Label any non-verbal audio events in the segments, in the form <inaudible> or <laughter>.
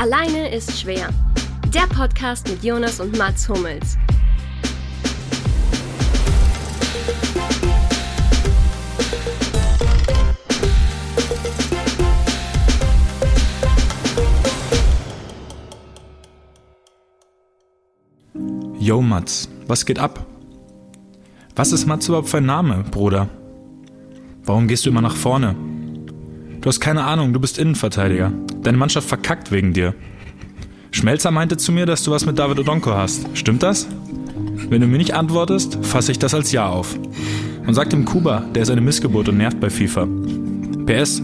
Alleine ist schwer. Der Podcast mit Jonas und Mats Hummels. Yo Mats, was geht ab? Was ist Mats überhaupt für ein Name, Bruder? Warum gehst du immer nach vorne? Du hast keine Ahnung, du bist Innenverteidiger. Deine Mannschaft verkackt wegen dir. Schmelzer meinte zu mir, dass du was mit David Odonko hast. Stimmt das? Wenn du mir nicht antwortest, fasse ich das als Ja auf. Und sag dem Kuba, der ist eine Missgeburt und nervt bei FIFA. PS,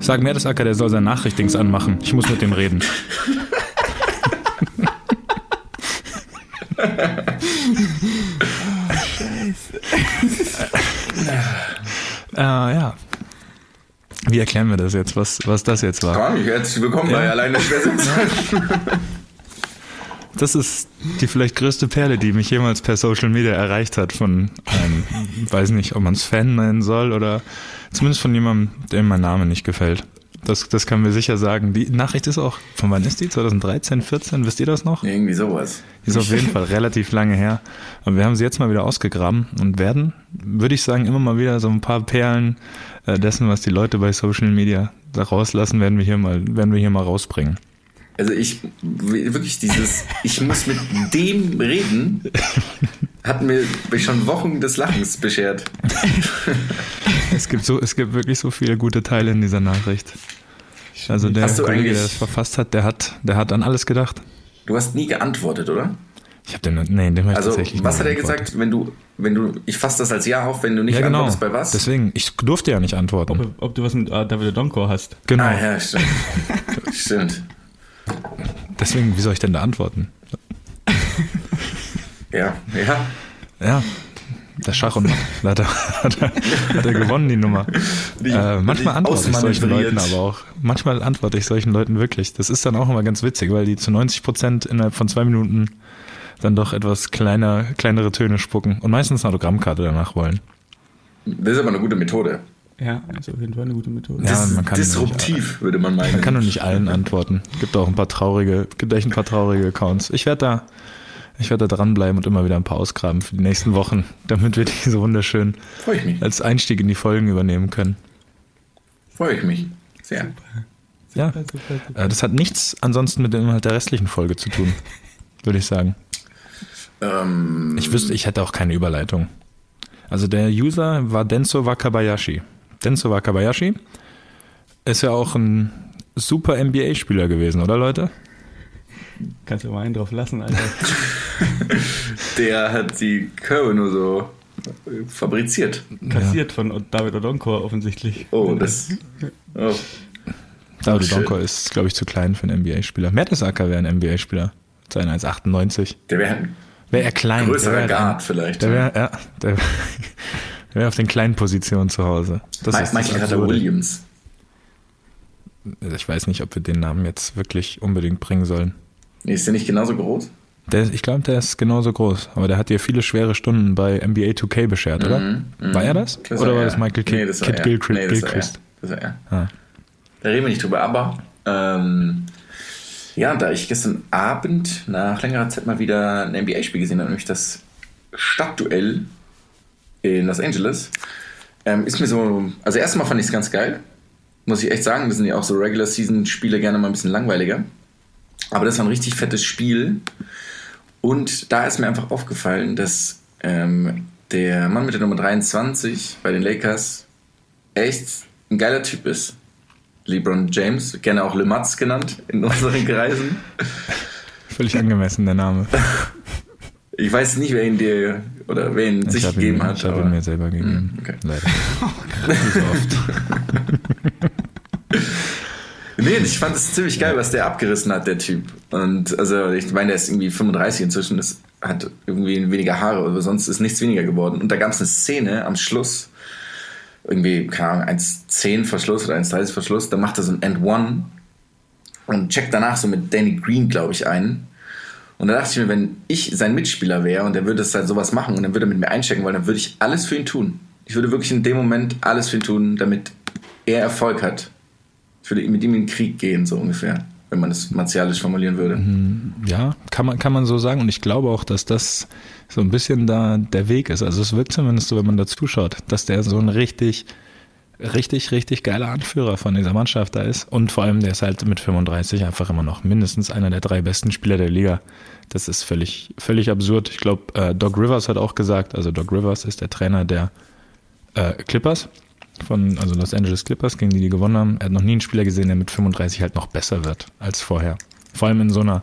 sag Mertesacker, der soll sein Nachrichtings anmachen. Ich muss mit dem reden. <laughs> Äh, ja. Wie erklären wir das jetzt, was, was das jetzt war? Gar nicht. Herzlich willkommen bei Alleine. <laughs> Das ist die vielleicht größte Perle, die mich jemals per Social Media erreicht hat von einem, weiß nicht, ob man es Fan nennen soll oder zumindest von jemandem, dem mein Name nicht gefällt. Das, das können wir sicher sagen. Die Nachricht ist auch, von wann ist die? 2013, 14? Wisst ihr das noch? Irgendwie sowas. Ist auf jeden Fall relativ lange her. Aber wir haben sie jetzt mal wieder ausgegraben und werden, würde ich sagen, immer mal wieder so ein paar Perlen dessen, was die Leute bei Social Media da rauslassen, werden wir hier mal, werden wir hier mal rausbringen. Also ich, wirklich dieses, ich muss mit dem reden, hat mir schon Wochen des Lachens beschert. <laughs> Es gibt so, es gibt wirklich so viele gute Teile in dieser Nachricht. Also der Kollege, der das verfasst hat, der hat, der hat an alles gedacht. Du hast nie geantwortet, oder? Ich habe den, nee, den hab ich Also, tatsächlich was nie hat er gesagt, wenn du, wenn du, ich fasse das als Ja auf, wenn du nicht Ja, genau. antwortest, bei was? Deswegen, ich durfte ja nicht antworten. Ob, ob du was mit äh, David Donko hast. Genau. Ah, ja, stimmt. <laughs> stimmt. Deswegen, wie soll ich denn da antworten? Ja, ja. Ja, der Schach und Matt. Da hat er, hat, er, hat er gewonnen, die Nummer. Die- äh, manchmal antworte ich solchen. Leuten aber auch. Manchmal antworte ich solchen Leuten wirklich. Das ist dann auch immer ganz witzig, weil die zu 90 Prozent innerhalb von zwei Minuten dann doch etwas kleiner, kleinere Töne spucken und meistens eine Autogrammkarte danach wollen. Das ist aber eine gute Methode. Ja, ist auf jeden Fall eine gute Methode. Ja, man kann disruptiv, würde man meinen. Man kann nur nicht allen antworten. Gibt auch ein paar traurige, gibt echt ein paar traurige Accounts. Ich werde da, ich werde da dranbleiben und immer wieder ein paar ausgraben für die nächsten Wochen, damit wir diese wunderschön als Einstieg in die Folgen übernehmen können. Freue ich mich. Sehr. Ja, Super, super, super. äh, das hat nichts ansonsten mit dem Inhalt der restlichen Folge zu tun, <laughs> würde ich sagen. Ähm, Ich wüsste, ich hätte auch keine Überleitung. Also der User war Denso Wakabayashi. Denso Wakabayashi ist ja auch ein super NBA-Spieler gewesen, oder Leute? Kannst du mal einen drauf lassen, Alter. <laughs> der hat die Curve nur so äh, fabriziert. Kassiert von David Odonko offensichtlich. Oh, das. <laughs> Oh. David. Donko ist, glaube ich, zu klein für einen NBA-Spieler. Mertesacker wäre ein NBA-Spieler. Sein als 98. Der wäre ein Wäre er klein. größerer wär Guard vielleicht. Der wäre, ja, der, <laughs> wäre auf den kleinen Positionen zu Hause. Das Mi- ist Michael Carter. Williams. Ich weiß nicht, ob wir den Namen jetzt wirklich unbedingt bringen sollen. Nee, ist der nicht genauso groß? Der, ich glaube, der ist genauso groß, aber der hat dir viele schwere Stunden bei NBA 2K beschert, oder? Mhm, mhm. War er das? Das oder war er. das Michael Kidd, nee, das war Kidd. Gilchrist? Nee, das war er. Gilchrist? Das war er. Ah. Da reden wir nicht drüber, aber ähm, ja, da ich gestern Abend nach längerer Zeit mal wieder ein NBA-Spiel gesehen habe, nämlich das Stadtduell in Los Angeles, ähm, ist mir so, also erstmal fand ich es ganz geil, muss ich echt sagen, das sind ja auch so Regular-Season-Spiele gerne mal ein bisschen langweiliger, aber das war ein richtig fettes Spiel. Und da ist mir einfach aufgefallen, dass ähm, der Mann mit der Nummer 23 bei den Lakers echt ein geiler Typ ist. LeBron James, gerne auch Le Mats genannt in unseren Kreisen. Völlig angemessen, der Name. Ich weiß nicht, wer ihn dir oder wer ihn sich ich habe gegeben ihn, hat. ich habe ihn mir selber gegeben. Mm, okay. Leider. Oft. <laughs> Nee, ich fand es ziemlich geil, was der abgerissen hat, der Typ. Und also, ich meine, der ist irgendwie 35 inzwischen, das hat irgendwie weniger Haare, aber sonst ist nichts weniger geworden. Und da gab es eine Szene am Schluss, irgendwie, keine Ahnung, 1,10 Verschluss oder 1,30 Verschluss, da macht er so ein End One und checkt danach so mit Danny Green, glaube ich, ein. Und da dachte ich mir, wenn ich sein Mitspieler wäre und er würde es halt sowas machen und dann würde er mit mir einchecken wollen, dann würde ich alles für ihn tun. Ich würde wirklich in dem Moment alles für ihn tun, damit er Erfolg hat. Ich würde mit ihm in den Krieg gehen, so ungefähr. Wenn man es martialisch formulieren würde. Ja, kann man, kann man so sagen. Und ich glaube auch, dass das so ein bisschen da der Weg ist. Also es wirkt zumindest so, wenn man da zuschaut, dass der so ein richtig, richtig, richtig geiler Anführer von dieser Mannschaft da ist. Und vor allem, der ist halt mit 35 einfach immer noch mindestens einer der drei besten Spieler der Liga. Das ist völlig, völlig absurd. Ich glaube, äh, Doc Rivers hat auch gesagt, also Doc Rivers ist der Trainer der äh, Clippers von also Los Angeles Clippers, gegen die die gewonnen haben. Er hat noch nie einen Spieler gesehen, der mit 35 halt noch besser wird als vorher. Vor allem in so einer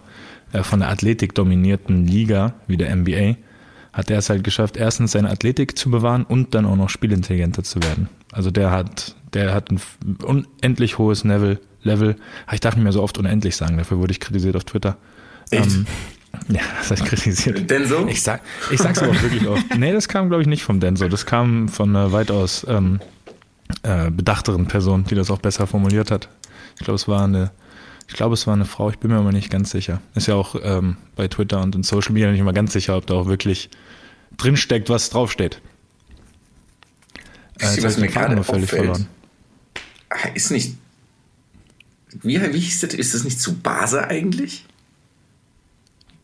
äh, von der Athletik dominierten Liga wie der NBA hat er es halt geschafft, erstens seine Athletik zu bewahren und dann auch noch spielintelligenter zu werden. Also der hat, der hat ein unendlich hohes Level. Level. Ich darf nicht mehr so oft unendlich sagen, dafür wurde ich kritisiert auf Twitter. Echt? Ähm, <laughs> ja, das heißt kritisiert. Denso? Ich, sag, ich sag's aber auch wirklich oft. Nee, das kam, glaube ich, nicht vom Denso. Das kam von einer weitaus ähm, äh, bedachteren Person, die das auch besser formuliert hat. Ich glaube, es war eine, ich glaube, es war eine Frau, ich bin mir aber nicht ganz sicher. Ist ja auch ähm, bei Twitter und in Social Media nicht immer ganz sicher, ob da auch wirklich drinsteckt, was draufsteht. Ihr, jetzt was mir gerade völlig auffällt? verloren. Ah, Ist nicht. Wie, wie hieß das? Ist das nicht zu Base eigentlich?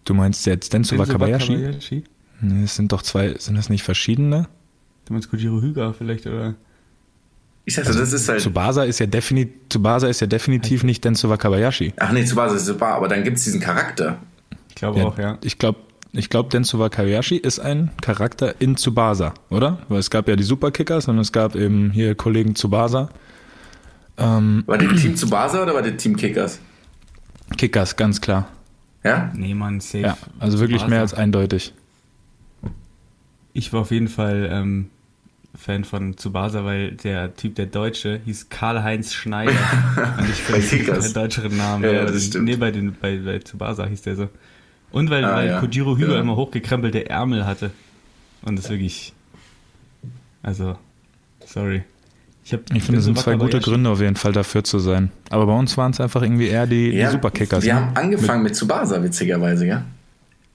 Du meinst jetzt Denso Wakabayashi? Wakabayashi? Nee, es sind doch zwei, sind das nicht verschiedene? Du meinst Kojiro Hyga vielleicht, oder? Ich dachte, das ist halt. Tsubasa ist ja definitiv, Tsubasa ist ja definitiv nicht Denso Wakabayashi. Ach nee, zu Base ist super, aber dann gibt es diesen Charakter. Ich glaube auch, ja. Ich glaube, ich glaube, Denso Wakabayashi ist ein Charakter in Tsubasa, oder? Weil es gab ja die Superkickers und es gab eben hier Kollegen Tsubasa. Ähm, War das Team zu Base oder war das Team Kickers? Kickers, ganz klar. Ja? Nee, Mann, safe. Ja, also wirklich Tsubasa. mehr als eindeutig. Ich war auf jeden Fall ähm, Fan von Tsubasa, weil der Typ, der Deutsche, hieß Karl-Heinz Schneider. <laughs> Und ich Bei finde, keinen deutscheren Namen. Ja, Ja, das stimmt. Nee, bei, den, bei, bei Tsubasa hieß der so. Und weil, Ah, weil ja. Kojiro Hyga Ja. immer hochgekrempelte Ärmel hatte. Und das wirklich. Also, sorry. Ich, hab, Ich finde, es sind zwei gute Gründe auf jeden Fall dafür zu sein. Aber bei uns waren es einfach irgendwie eher die, die Superkickers. Wir ne? haben angefangen mit Tsubasa, witzigerweise, ja?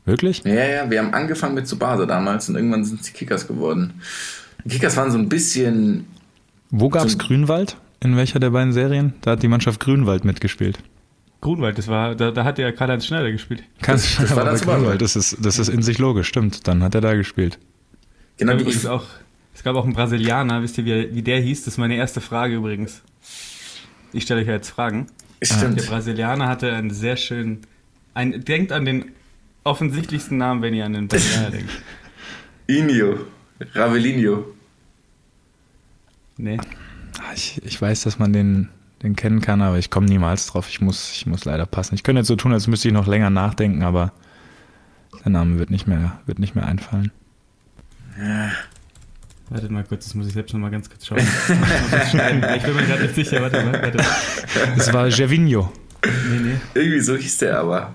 Wirklich? Ja, ja, wir haben angefangen mit Tsubasa damals und irgendwann sind es die Kickers geworden. Die Kickers waren so ein bisschen. Wo gab's So- Grünwald? In welcher der beiden Serien? Da hat die Mannschaft Grünwald mitgespielt. Grunwald, das war, da, da hat ja Karl-Heinz Schneider gespielt. Kannst, das war das bei Grünwald. Grünwald, das ist, das ist in sich logisch, stimmt. Dann hat er da gespielt. Genau, Ja, übrigens auch, es gab auch einen Brasilianer, wisst ihr, wie, wie der hieß? Das ist meine erste Frage übrigens. Ich stelle euch ja jetzt Fragen. Der stimmt. Brasilianer hatte einen sehr schönen. Ein, denkt an den offensichtlichsten Namen, wenn ihr an den Brasilianer denkt. <laughs> Inho. Ravelinho. Nee. Ah, Ich, ich weiß, dass man den, den kennen kann, aber ich komme niemals drauf. Ich muss, ich muss leider passen. Ich könnte jetzt so tun, als müsste ich noch länger nachdenken, aber der Name wird nicht mehr, wird nicht mehr einfallen. Wartet mal kurz, das muss ich selbst noch mal ganz kurz schauen. <laughs> ich bin mir gerade nicht sicher, warte mal. Warte. Es war Gervinho. Nee, nee. Irgendwie so hieß der aber.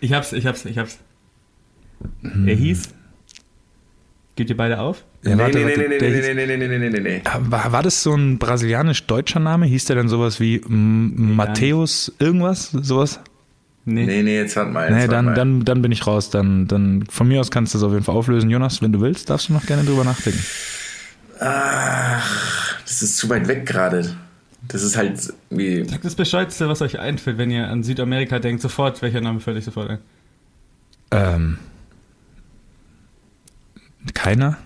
Ich hab's, ich hab's, ich hab's. Er hieß. Gebt ihr beide auf? Ja, warte, nee, nee, warte, nee, nee, nee, nee, nee, nee, nee, nee, nee, nee. War, war das so ein brasilianisch-deutscher Name? Hieß der dann sowas wie Matthäus irgendwas? Sowas? Nee. Nee, nee, jetzt warte mal. Jetzt Nee, dann, mal. dann, dann bin ich raus. Dann, dann von mir aus kannst du das auf jeden Fall auflösen. Jonas, wenn du willst, darfst du noch gerne drüber nachdenken. Ach, das ist zu weit weg gerade. Das ist halt wie. Sagt das Bescheidste, was euch einfällt, wenn ihr an Südamerika denkt, sofort, welcher Name fällt euch sofort ein? Ähm, keiner?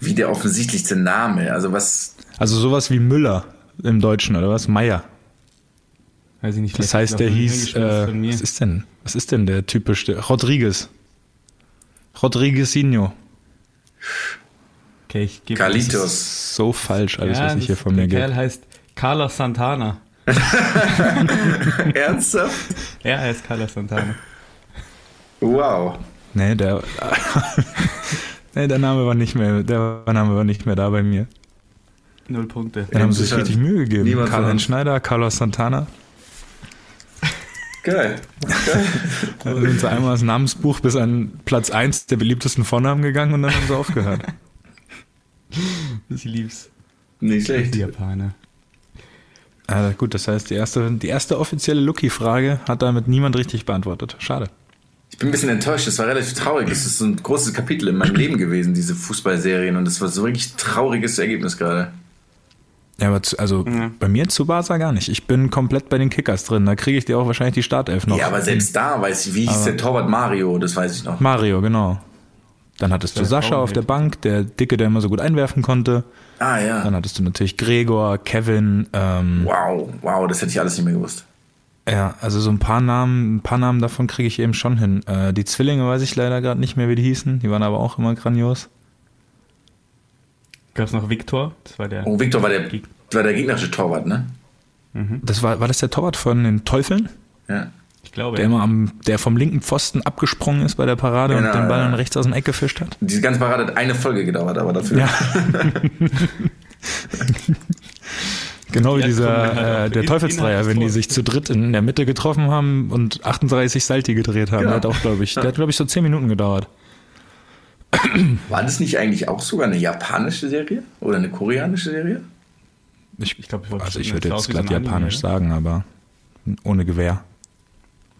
Wie der offensichtlichste Name. Also was. Also sowas wie Müller im Deutschen oder was? Meier. Weiß ich nicht. Das heißt, der hieß, äh, von mir. was ist denn? Was ist denn der typische? Rodriguez. Rodriguezinho. Okay, ich gebe Carlitos. So falsch alles, ja, was ich hier von mir Der Kerl gebe. heißt Carlos Santana. <laughs> Ernsthaft? Er heißt Carlos Santana. Wow. Nee, der, <laughs> nee, der Name war nicht mehr, der Name war nicht mehr da bei mir. Null Punkte. Dann haben sie sich richtig Mühe gegeben. Karl-Heinz. Schneider, Carlos Santana. Geil. Da sind sie einmal das Namensbuch bis an Platz 1 der beliebtesten Vornamen gegangen und dann haben sie aufgehört. Ich lieb's. Nicht schlecht. Die Japaner. Ah, gut, das heißt, die erste, die erste offizielle Lucky-Frage hat damit niemand richtig beantwortet. Schade. Ich bin ein bisschen enttäuscht. Das war relativ traurig. Das ist so ein großes Kapitel in meinem Leben gewesen, diese Fußballserien. Und das war so ein wirklich trauriges Ergebnis gerade. Ja, aber zu, also Ja. bei mir zu Barca gar nicht. Ich bin komplett bei den Kickers drin. Da kriege ich dir auch wahrscheinlich die Startelf noch. Ja, aber selbst da weiß ich, wie hieß der Torwart Mario, das weiß ich noch. Mario, genau. Dann hattest du Sascha auf der Bank, der Dicke, der immer so gut einwerfen konnte. Ah ja. Dann hattest du natürlich Gregor, Kevin, ähm, Wow, wow, das hätte ich alles nicht mehr gewusst. Ja, also so ein paar Namen, ein paar Namen davon kriege ich eben schon hin. Äh, die Zwillinge weiß ich leider gerade nicht mehr, wie die hießen. Die waren aber auch immer grandios. Gab es noch Viktor? Das war der. Oh, Victor war der, war der gegnerische Torwart, ne? Das war, war das der Torwart von den Teufeln? Ja. Ich glaube. Der immer am, der vom linken Pfosten abgesprungen ist bei der Parade Genau, und den Ball ja. dann rechts aus dem Eck gefischt hat? Diese ganze Parade hat eine Folge gedauert, aber dafür. Ja. <laughs> <laughs> genau wie Ja, dieser, äh, der Teufelsdreier, wenn die sich zu dritt in der Mitte getroffen haben und 38 Salti gedreht haben. Ja. Der hat auch, glaube ich, der hat, glaube ich, so 10 Minuten gedauert. War das nicht eigentlich auch sogar eine japanische Serie? Oder eine koreanische Serie? Ich, Ich glaub, ich wollte also ich würde jetzt glatt japanisch sagen, aber ohne Gewehr.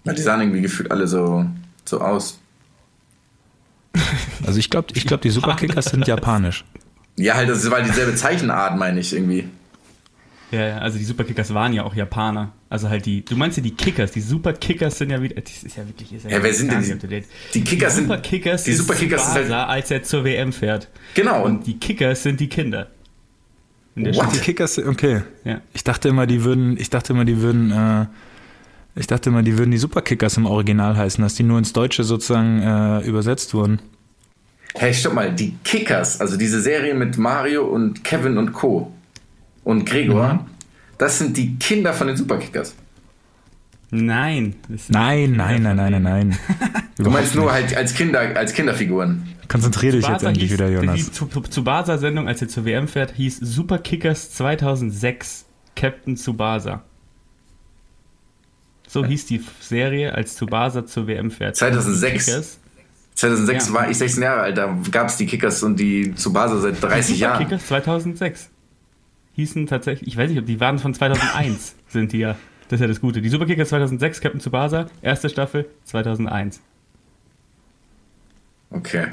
Die sahen irgendwie gefühlt alle so, so aus. <laughs> Also ich glaube, ich glaub, die Superkickers sind japanisch. Ja, halt, das war dieselbe Zeichenart, meine ich irgendwie. Ja, ja, also die Superkickers waren ja auch Japaner. Also halt die, du meinst ja die Kickers, die Superkickers sind ja wieder, das ist ja wirklich, ist ja Ja, wer sind denn die- die Kickers sind- Superkickers die ist Superkickers sind halt- als er zur WM fährt. Genau. Und die Kickers sind die Kinder. In der What? Die Kickers, okay. Ja. Ich dachte immer, die würden, ich dachte immer, die würden, äh, ich dachte immer, die würden die Superkickers im Original heißen, dass die nur ins Deutsche sozusagen äh, übersetzt wurden. Hey, stopp mal, die Kickers, also diese Serie mit Mario und Kevin und Co. und Gregor, Mhm. das sind die Kinder von den Superkickers. Nein. Nein, nein, nein, nein, nein, nein. Du meinst nur halt als Kinder, als Kinderfiguren. Konzentrier dich jetzt endlich wieder, Die Jonas. Tsubasa-Sendung, als er zur WM fährt, hieß Superkickers 2006 Captain Tsubasa. So hieß die Serie, als Tsubasa zur WM fährt. 2006? Kickers. 2006 Ja. war ich 16 Jahre alt, da gab es die Kickers und die Tsubasa seit 30 Jahren. Superkickers 2006. Hießen tatsächlich, ich weiß nicht, ob die waren von 2001, <laughs> sind die ja. Das ist ja das Gute. Die Superkickers 2006, Captain Tsubasa, erste Staffel 2001. Okay.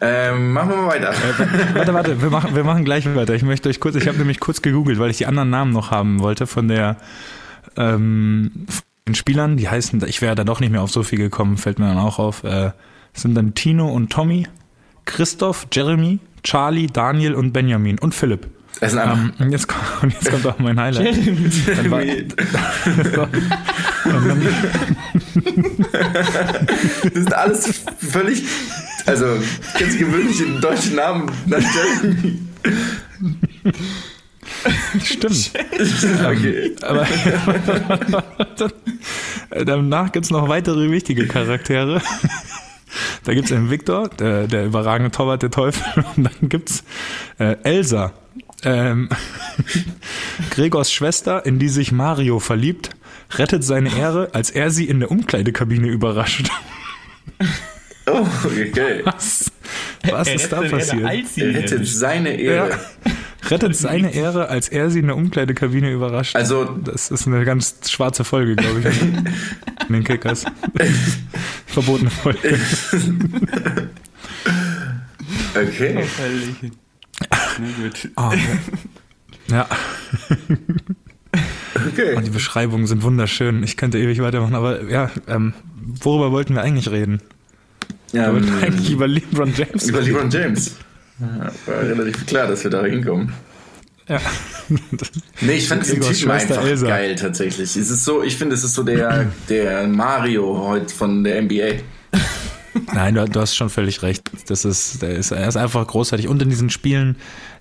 Ähm, machen wir mal weiter. Warte, warte, wir machen, wir machen gleich weiter. Ich möchte euch kurz, ich habe nämlich kurz gegoogelt, weil ich die anderen Namen noch haben wollte von der ähm, von den Spielern. Die heißen, ich wäre da doch nicht mehr auf so viel gekommen, fällt mir dann auch auf. Äh, es sind dann Tino und Tommy, Christoph, Jeremy, Charlie, Daniel und Benjamin und Philipp. Es sind einfach. Ähm, und, jetzt kommt, und <laughs> jetzt kommt auch mein Highlight. Dann war, <laughs> Das sind alles völlig, also ganz gewöhnliche deutsche Namen nach Jeremy. stimmt. Okay. Aber <laughs> danach gibt's noch weitere wichtige Charaktere. Da gibt's einen Victor, der, der überragende Torwart der Teufel. Und dann gibt's äh, Elsa, ähm, <laughs> Gregors Schwester, in die sich Mario verliebt, rettet seine Ehre, als er sie in der Umkleidekabine überrascht. Oh, <laughs> okay. Was, was Er ist da passiert? Ehre, Er rettet seine Ehre. Ja. Rettet seine Ehre, als er sie in der Umkleidekabine überrascht. Also, Das ist eine ganz schwarze Folge, glaube ich, in den Kickers. <laughs> Verbotene Folge. okay. Na gut. Oh, ja. ja, Okay. und die Beschreibungen sind wunderschön. Ich könnte ewig weitermachen, aber ja, ähm, worüber wollten wir eigentlich reden? Ja, Wir wollten ähm, eigentlich über LeBron James über reden. LeBron James. Ja, War relativ klar, dass wir da hinkommen. Ja. Nee, ich fand diesen Typen einfach Elsa. geil tatsächlich. Es ist so, ich finde, es ist so der, der Mario heute von der NBA. Nein, du, du hast schon völlig recht. Das ist, der ist, er ist einfach großartig. Und in diesen Spielen,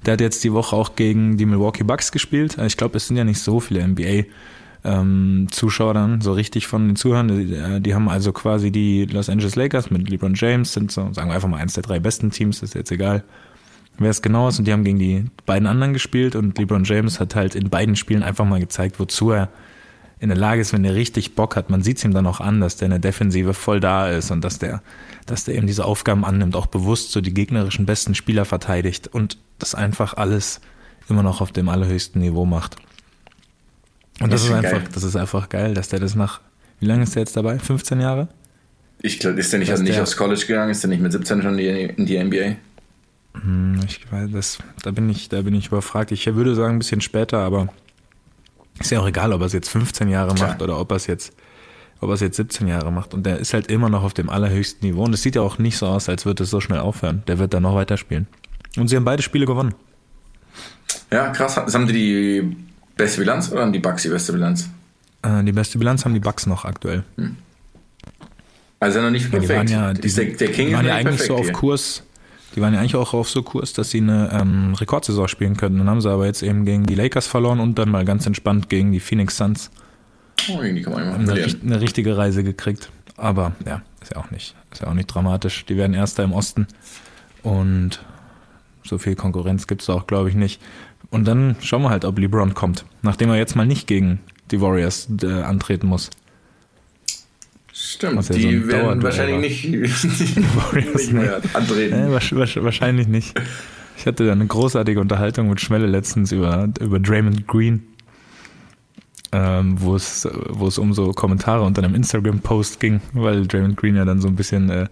der hat jetzt die Woche auch gegen die Milwaukee Bucks gespielt. Ich glaube, es sind ja nicht so viele NBA. Ähm, Zuschauer dann so richtig von den Zuhörern. Die, äh, die haben also quasi die Los Angeles Lakers mit LeBron James, sind so, sagen wir einfach mal eins der drei besten Teams, ist jetzt egal, wer es genau ist. Und die haben gegen die beiden anderen gespielt und LeBron James hat halt in beiden Spielen einfach mal gezeigt, wozu er in der Lage ist, wenn er richtig Bock hat. Man sieht es ihm dann auch an, dass der in der Defensive voll da ist und dass der, dass der eben diese Aufgaben annimmt, auch bewusst so die gegnerischen besten Spieler verteidigt und das einfach alles immer noch auf dem allerhöchsten Niveau macht. Und das Das ist ist einfach, geil. das ist einfach geil, dass der das nach, wie lange ist der jetzt dabei? 15 Jahre? Ich glaube, ist der nicht, Dass also nicht der- aufs College gegangen? Ist der nicht mit 17 schon in die, in die NBA? Hm, ich weiß, das, da bin ich, da bin ich überfragt. Ich würde sagen ein bisschen später, aber ist ja auch egal, ob er es jetzt 15 Jahre Klar. macht oder ob er es jetzt, ob er es jetzt 17 Jahre macht. Und der ist halt immer noch auf dem allerhöchsten Niveau. Und es sieht ja auch nicht so aus, als würde es so schnell aufhören. Der wird dann noch weiterspielen. Und sie haben beide Spiele gewonnen. Ja, krass. Haben die die beste Bilanz oder haben die Bucks die beste Bilanz? Äh, die beste Bilanz haben die Bucks noch aktuell. Also noch nicht perfekt. waren ja, die, der, der King waren ist ja eigentlich so auf hier. Kurs. Die waren ja eigentlich auch auf so Kurs, dass sie eine ähm, Rekordsaison spielen könnten. Dann haben sie aber jetzt eben gegen die Lakers verloren und dann mal ganz entspannt gegen die Phoenix Suns Oh, die kann man immer eine, verlieren. eine richtige Reise gekriegt. Aber ja, ist ja auch nicht, ist ja auch nicht dramatisch. Die werden Erster im Osten und so viel Konkurrenz gibt es auch, glaube ich, nicht. Und dann schauen wir halt, ob LeBron kommt, nachdem er jetzt mal nicht gegen die Warriors äh, antreten muss. Stimmt, ja die so werden wahrscheinlich nicht, <laughs> nicht mehr antreten. Äh, wasch- wasch- wahrscheinlich nicht. Ich hatte da eine großartige Unterhaltung mit Schmelle letztens über, über Draymond Green, ähm, wo, es, wo es um so Kommentare unter einem Instagram-Post ging, weil Draymond Green ja dann so ein bisschen äh,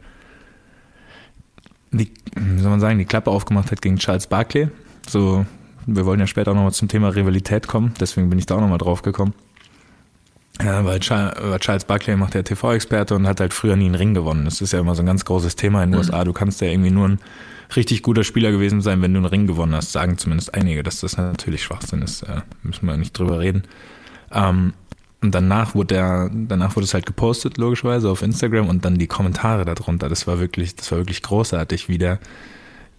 die, wie soll man sagen, die Klappe aufgemacht hat gegen Charles Barkley. So, wir wollen ja später auch nochmal zum Thema Rivalität kommen, deswegen bin ich da auch nochmal drauf gekommen. Ja, weil Charles, Charles Barkley macht der TV-Experte und hat halt früher nie einen Ring gewonnen. Das ist ja immer so ein ganz großes Thema in den USA. Du kannst ja irgendwie nur ein richtig guter Spieler gewesen sein, wenn du einen Ring gewonnen hast. Sagen zumindest einige, dass das natürlich Schwachsinn ist. Äh, müssen wir nicht drüber reden. Ähm, und danach wurde der, danach wurde es halt gepostet, logischerweise, auf Instagram und dann die Kommentare darunter. Das war wirklich, das war wirklich großartig, wie der,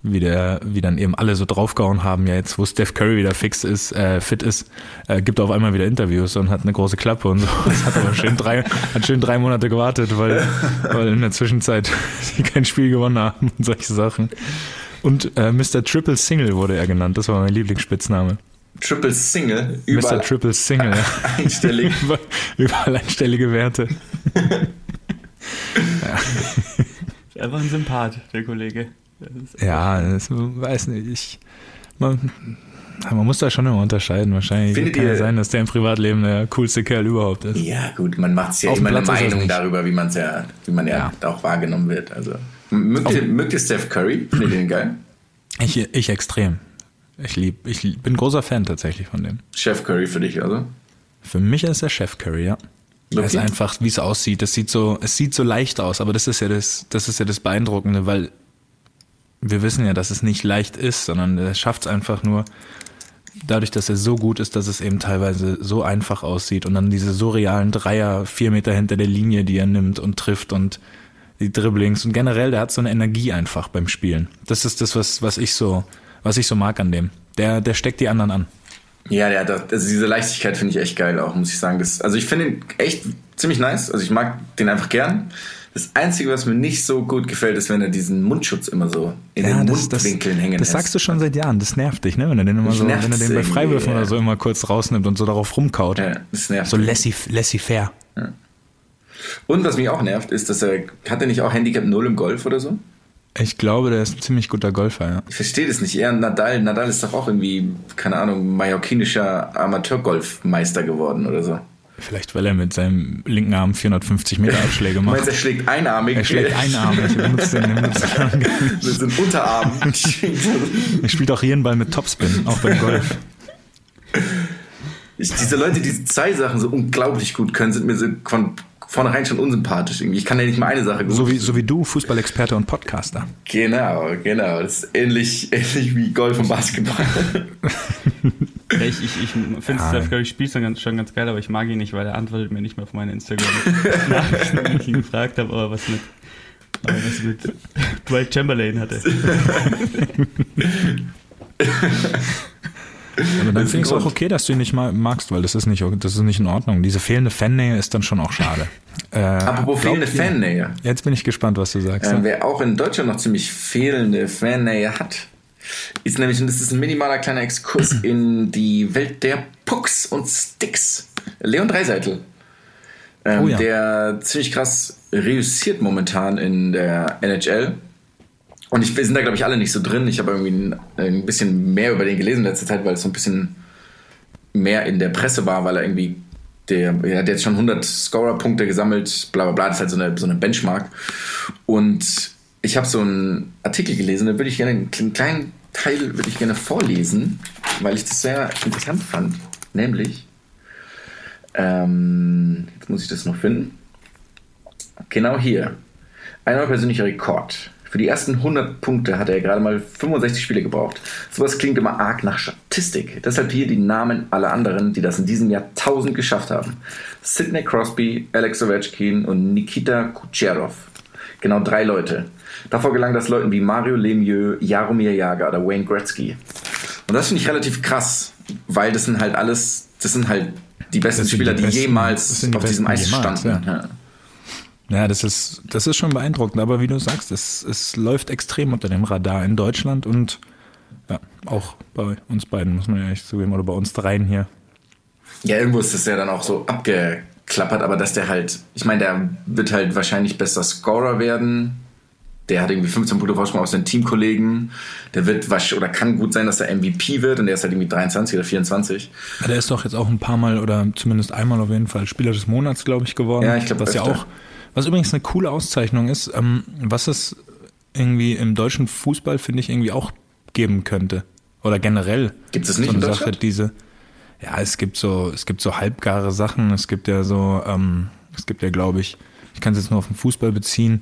wie der, wie dann eben alle so draufgehauen haben, ja jetzt, wo Steph Curry wieder fix ist, äh, fit ist, äh, gibt er auf einmal wieder Interviews und hat eine große Klappe und so. <laughs> Das hat aber schön drei, hat schön drei Monate gewartet, weil, weil in der Zwischenzeit <laughs> sie kein Spiel gewonnen haben und solche Sachen. Und äh, Mr. Triple Single wurde er genannt, das war mein Lieblingsspitzname. Triple Single, Mr. überall Triple Single, ja. <laughs> einstellig. Über- Überall einstellige Werte. Ist einfach ein Sympath, der Kollege. Das ist Ja, das weiß nicht. Ich, man, man muss da schon immer unterscheiden. Wahrscheinlich Findet kann ja ihr- sein, dass der im Privatleben der coolste Kerl überhaupt ist. Ja, gut, man macht sich ja Auf immer eine ist Meinung darüber, wie, man's ja, wie man ja, Ja. auch wahrgenommen wird. Also, mögt, ihr, mögt ihr Steph Curry? Findet ihr den geil? Ich, ich extrem. Ich lieb, ich lieb, bin großer Fan tatsächlich von dem. Chef Curry für dich, also? Für mich ist der Chef Curry, ja. Er ist Okay. einfach, wie es aussieht. Das sieht so, es sieht so leicht aus, aber das ist ja das, das ist ja das Beeindruckende, weil wir wissen ja, dass es nicht leicht ist, sondern er schafft es einfach nur dadurch, dass er so gut ist, dass es eben teilweise so einfach aussieht und dann diese surrealen Dreier vier Meter hinter der Linie, die er nimmt und trifft und die Dribblings und generell, der hat so eine Energie einfach beim Spielen. Das ist das, was, was ich so, was ich so mag an dem. Der, der steckt die anderen an. Ja, ja, das, also diese Leichtigkeit finde ich echt geil auch, muss ich sagen. Das, also ich finde ihn echt ziemlich nice. Also ich mag den einfach gern. Das Einzige, was mir nicht so gut gefällt, ist, wenn er diesen Mundschutz immer so in den Mundwinkeln hängen Das sagst du schon seit Jahren. Das nervt dich, ne? Wenn er den immer so, wenn er den bei Freiwürfen ja. oder so immer kurz rausnimmt und so darauf rumkaut. Ja, das nervt. So laissez- laissez-faire. Und was mich auch nervt, ist, dass er, hat er nicht auch Handicap 0 im Golf oder so? Ich glaube, der ist ein ziemlich guter Golfer, ja. Ich verstehe das nicht. Er Nadal, Nadal ist doch auch irgendwie, keine Ahnung, mallorquinischer Amateurgolfmeister geworden oder so. Vielleicht, weil er mit seinem linken Arm 450 Meter Abschläge Du meinst, macht. er schlägt einarmig? Er schlägt einarmig. Er benutzt den, benutzt den. Mit einem Unterarm. <laughs> Er spielt auch jeden Ball mit Topspin, auch beim Golf. Ich, diese Leute, die diese zwei Sachen so unglaublich gut können, sind mir so von vornherein schon unsympathisch irgendwie. Ich kann ja nicht mal eine Sache gut. So wie, so wie du, Fußballexperte und Podcaster. Genau, genau. Das ist ähnlich, <laughs> ähnlich wie Golf und Basketball. Ich ich, ich finde Ja. Steph Curry spielt schon ganz, schon ganz geil, aber ich mag ihn nicht, weil er antwortet mir nicht mehr auf meine Instagram-Nachrichten, wenn ich ihn gefragt habe, aber was mit, aber was mit Dwight Chamberlain hatte. <laughs> Aber dann finde ich es auch okay, dass du ihn nicht mal magst, weil das ist nicht, das ist nicht in Ordnung. Diese fehlende Fannähe ist dann schon auch schade. Äh, Apropos fehlende ihr- Fannähe. Jetzt bin ich gespannt, was du sagst. Ja. wer auch in Deutschland noch ziemlich fehlende Fannähe hat, ist nämlich, und das ist ein minimaler kleiner Exkurs <clears throat> in die Welt der Pucks und Sticks. Leon Dreiseitel. Ähm, Oh ja. Der ziemlich krass reüssiert momentan in der NHL. Und ich, wir sind da, glaube ich, alle nicht so drin. Ich habe irgendwie ein, ein bisschen mehr über den gelesen in letzter Zeit, weil es so ein bisschen mehr in der Presse war, weil er irgendwie, der, er hat jetzt schon 100 Scorer-Punkte gesammelt, bla bla bla, das ist halt so eine, so eine Benchmark. Und ich habe so einen Artikel gelesen, da würde ich gerne einen kleinen Teil würde ich gerne vorlesen, weil ich das sehr interessant fand. Nämlich, ähm, jetzt muss ich das noch finden. Genau hier. Ein neuer persönlicher Rekord. Für die ersten 100 Punkte hat er gerade mal 65 Spiele gebraucht. Sowas klingt immer arg nach Statistik. Deshalb hier die Namen aller anderen, die das in diesem Jahr 1000 geschafft haben. Sidney Crosby, Alex Ovechkin und Nikita Kucherov. Genau drei Leute. Davor gelang das Leuten wie Mario Lemieux, Jaromir Jager oder Wayne Gretzky. Und das finde ich relativ krass, weil das sind halt alles, das sind halt die besten Spieler, die die, besten- jemals die auf diesem Eis jemals, standen. ja. Ja. Ja, das ist, das ist schon beeindruckend, aber wie du sagst, es, es läuft extrem unter dem Radar in Deutschland und ja, auch bei uns beiden, muss man ja ehrlich zugeben, oder bei uns dreien hier. Ja, irgendwo ist das ja dann auch so abgeklappert, aber dass der halt, ich meine, der wird halt wahrscheinlich bester Scorer werden. Der hat irgendwie 15 Punkte Vorsprung aus den Teamkollegen. Der wird wasch oder kann gut sein, dass der MVP wird und der ist halt irgendwie 23 oder 24. Ja, der ist doch jetzt auch ein paar Mal oder zumindest einmal auf jeden Fall Spieler des Monats, glaube ich, geworden. Ja, ich glaub, Was ja öfter. auch, was übrigens eine coole Auszeichnung ist, ähm, was es irgendwie im deutschen Fußball, finde ich, irgendwie auch geben könnte. Oder generell. Gibt es nicht so eine in Sache, diese. Ja, es gibt so, es gibt so halbgare Sachen. Es gibt ja so, ähm, es gibt ja, glaube ich, ich kann es jetzt nur auf den Fußball beziehen,